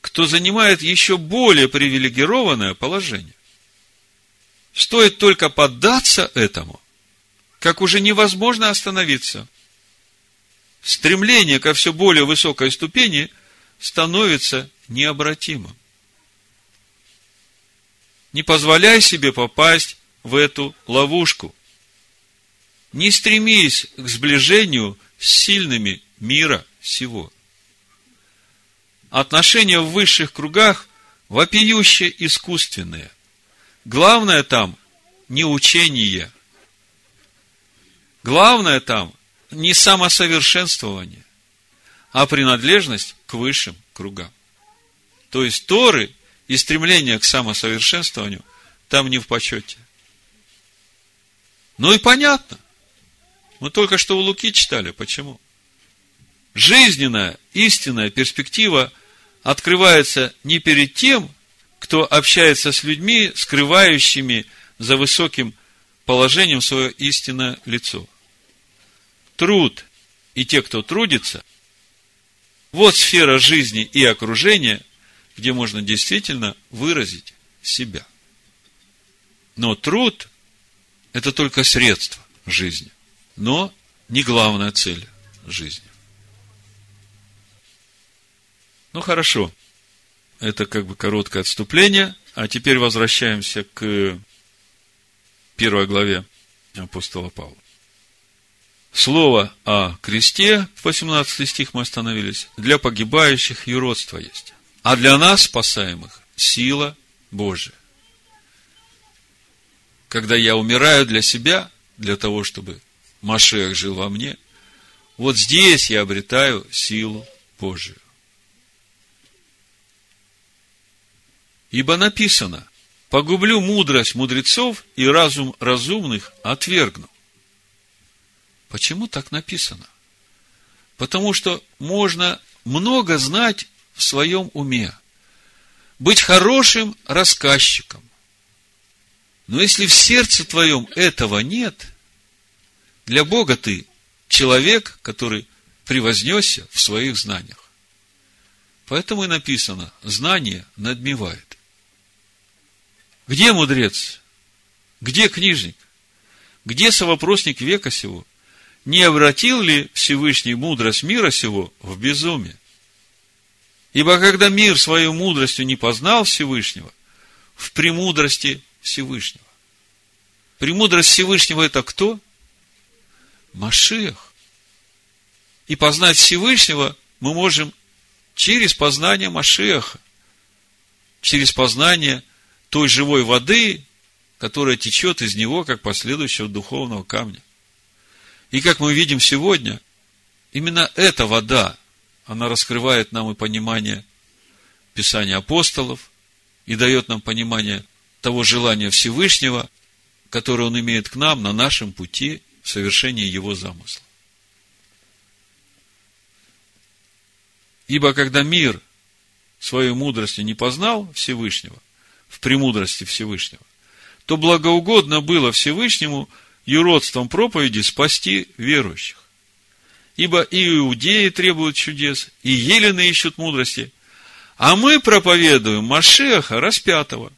кто занимает еще более привилегированное положение. Стоит только поддаться этому, как уже невозможно остановиться. Стремление ко все более высокой ступени – становится необратимым. Не позволяй себе попасть в эту ловушку. Не стремись к сближению с сильными мира сего. Отношения в высших кругах вопиюще искусственные. Главное там не учение. Главное там не самосовершенствование а принадлежность к высшим кругам. То есть Торы и стремление к самосовершенствованию там не в почете. Ну и понятно. Мы только что у Луки читали. Почему? Жизненная, истинная перспектива открывается не перед тем, кто общается с людьми, скрывающими за высоким положением свое истинное лицо. Труд и те, кто трудится – вот сфера жизни и окружения, где можно действительно выразить себя. Но труд – это только средство жизни, но не главная цель жизни. Ну хорошо, это как бы короткое отступление, а теперь возвращаемся к первой главе апостола Павла. Слово о кресте, 18 стих мы остановились, для погибающих юродство есть. А для нас, спасаемых, сила Божия. Когда я умираю для себя, для того, чтобы Машех жил во мне, вот здесь я обретаю силу Божию. Ибо написано, погублю мудрость мудрецов и разум разумных отвергну. Почему так написано? Потому что можно много знать в своем уме, быть хорошим рассказчиком. Но если в сердце твоем этого нет, для Бога ты человек, который превознесся в своих знаниях. Поэтому и написано, знание надмевает. Где мудрец? Где книжник? Где совопросник века сего? Не обратил ли Всевышний мудрость мира сего в безумие? Ибо когда мир свою мудростью не познал Всевышнего, в премудрости Всевышнего. Премудрость Всевышнего это кто? Машех. И познать Всевышнего мы можем через познание Машеха, через познание той живой воды, которая течет из него, как последующего духовного камня. И как мы видим сегодня, именно эта вода, она раскрывает нам и понимание Писания апостолов, и дает нам понимание того желания Всевышнего, которое Он имеет к нам на нашем пути в совершении Его замысла. Ибо когда мир своей мудростью не познал Всевышнего, в премудрости Всевышнего, то благоугодно было Всевышнему юродством проповеди спасти верующих. Ибо и иудеи требуют чудес, и елены ищут мудрости, а мы проповедуем Машеха распятого.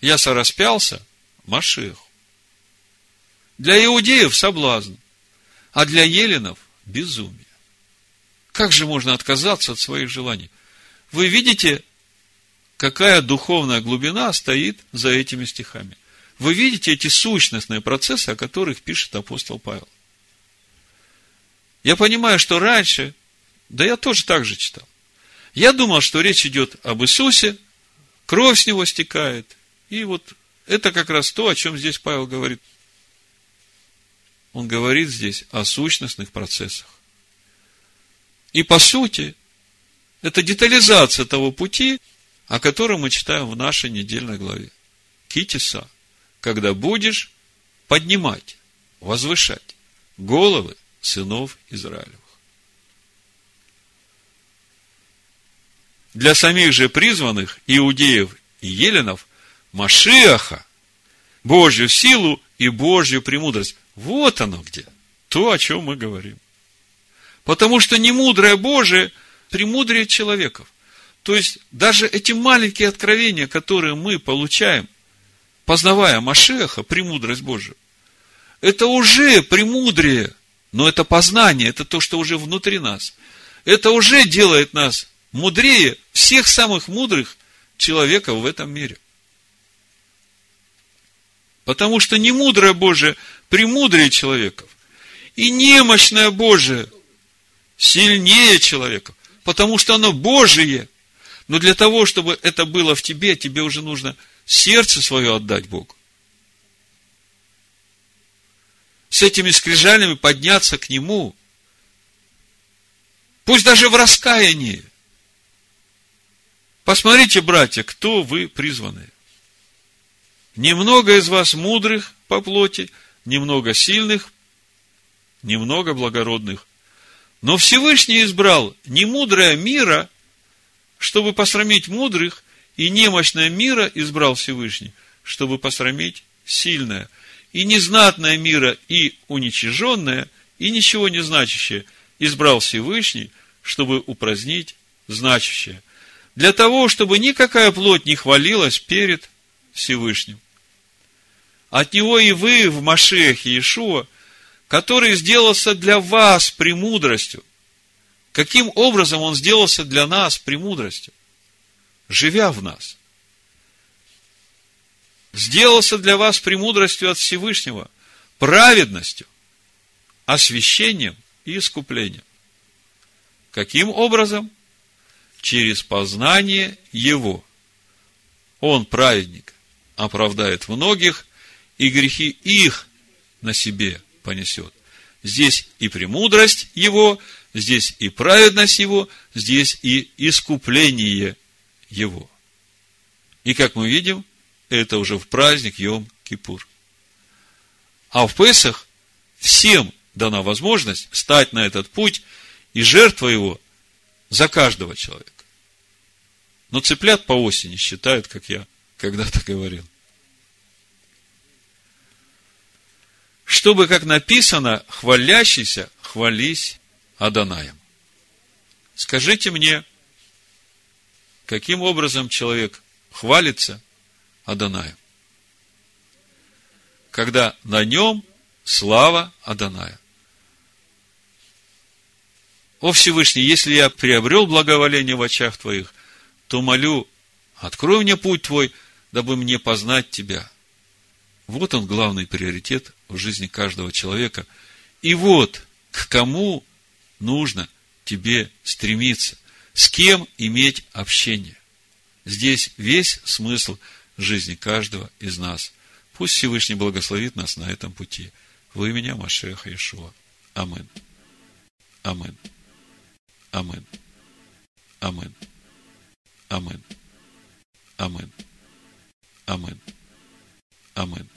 Я сораспялся Машеху. Для иудеев соблазн, а для еленов безумие. Как же можно отказаться от своих желаний? Вы видите, какая духовная глубина стоит за этими стихами. Вы видите эти сущностные процессы, о которых пишет апостол Павел. Я понимаю, что раньше, да я тоже так же читал. Я думал, что речь идет об Иисусе, кровь с него стекает. И вот это как раз то, о чем здесь Павел говорит. Он говорит здесь о сущностных процессах. И по сути, это детализация того пути, о котором мы читаем в нашей недельной главе. Китиса, когда будешь поднимать, возвышать головы сынов Израилевых. Для самих же призванных иудеев и еленов Машиаха, Божью силу и Божью премудрость. Вот оно где. То, о чем мы говорим. Потому что не мудрое Божие премудрее человеков. То есть, даже эти маленькие откровения, которые мы получаем, познавая Машеха, премудрость Божию, это уже премудрее, но это познание, это то, что уже внутри нас. Это уже делает нас мудрее всех самых мудрых человеков в этом мире. Потому что не мудрое Божие премудрее человеков. И немощное Божие сильнее человека, потому что оно Божие. Но для того, чтобы это было в тебе, тебе уже нужно сердце свое отдать Богу. С этими скрижалями подняться к Нему. Пусть даже в раскаянии. Посмотрите, братья, кто вы призванные. Немного из вас мудрых по плоти, немного сильных, немного благородных. Но Всевышний избрал не мудрое мира, чтобы посрамить мудрых, и немощное мира избрал Всевышний, чтобы посрамить сильное. И незнатное мира, и уничиженное, и ничего не значащее избрал Всевышний, чтобы упразднить значащее. Для того, чтобы никакая плоть не хвалилась перед Всевышним. От него и вы в Машехе Иешуа который сделался для вас премудростью. Каким образом он сделался для нас премудростью? Живя в нас. Сделался для вас премудростью от Всевышнего, праведностью, освящением и искуплением. Каким образом? Через познание Его. Он, праведник, оправдает многих, и грехи их на себе понесет. Здесь и премудрость его, здесь и праведность его, здесь и искупление его. И как мы видим, это уже в праздник Йом-Кипур. А в Песах всем дана возможность стать на этот путь и жертва его за каждого человека. Но цыплят по осени считают, как я когда-то говорил. Чтобы, как написано, хвалящийся хвались Аданаем. Скажите мне, каким образом человек хвалится Аданаем? Когда на нем слава Аданая. О Всевышний, если я приобрел благоволение в очах Твоих, то молю, открой мне путь Твой, дабы мне познать Тебя. Вот он главный приоритет в жизни каждого человека. И вот к кому нужно тебе стремиться, с кем иметь общение. Здесь весь смысл жизни каждого из нас. Пусть Всевышний благословит нас на этом пути. Вы меня, Машеха Иешуа. Амин. Амин. Амин. Амин. Амин. Амин. Амин. Amen.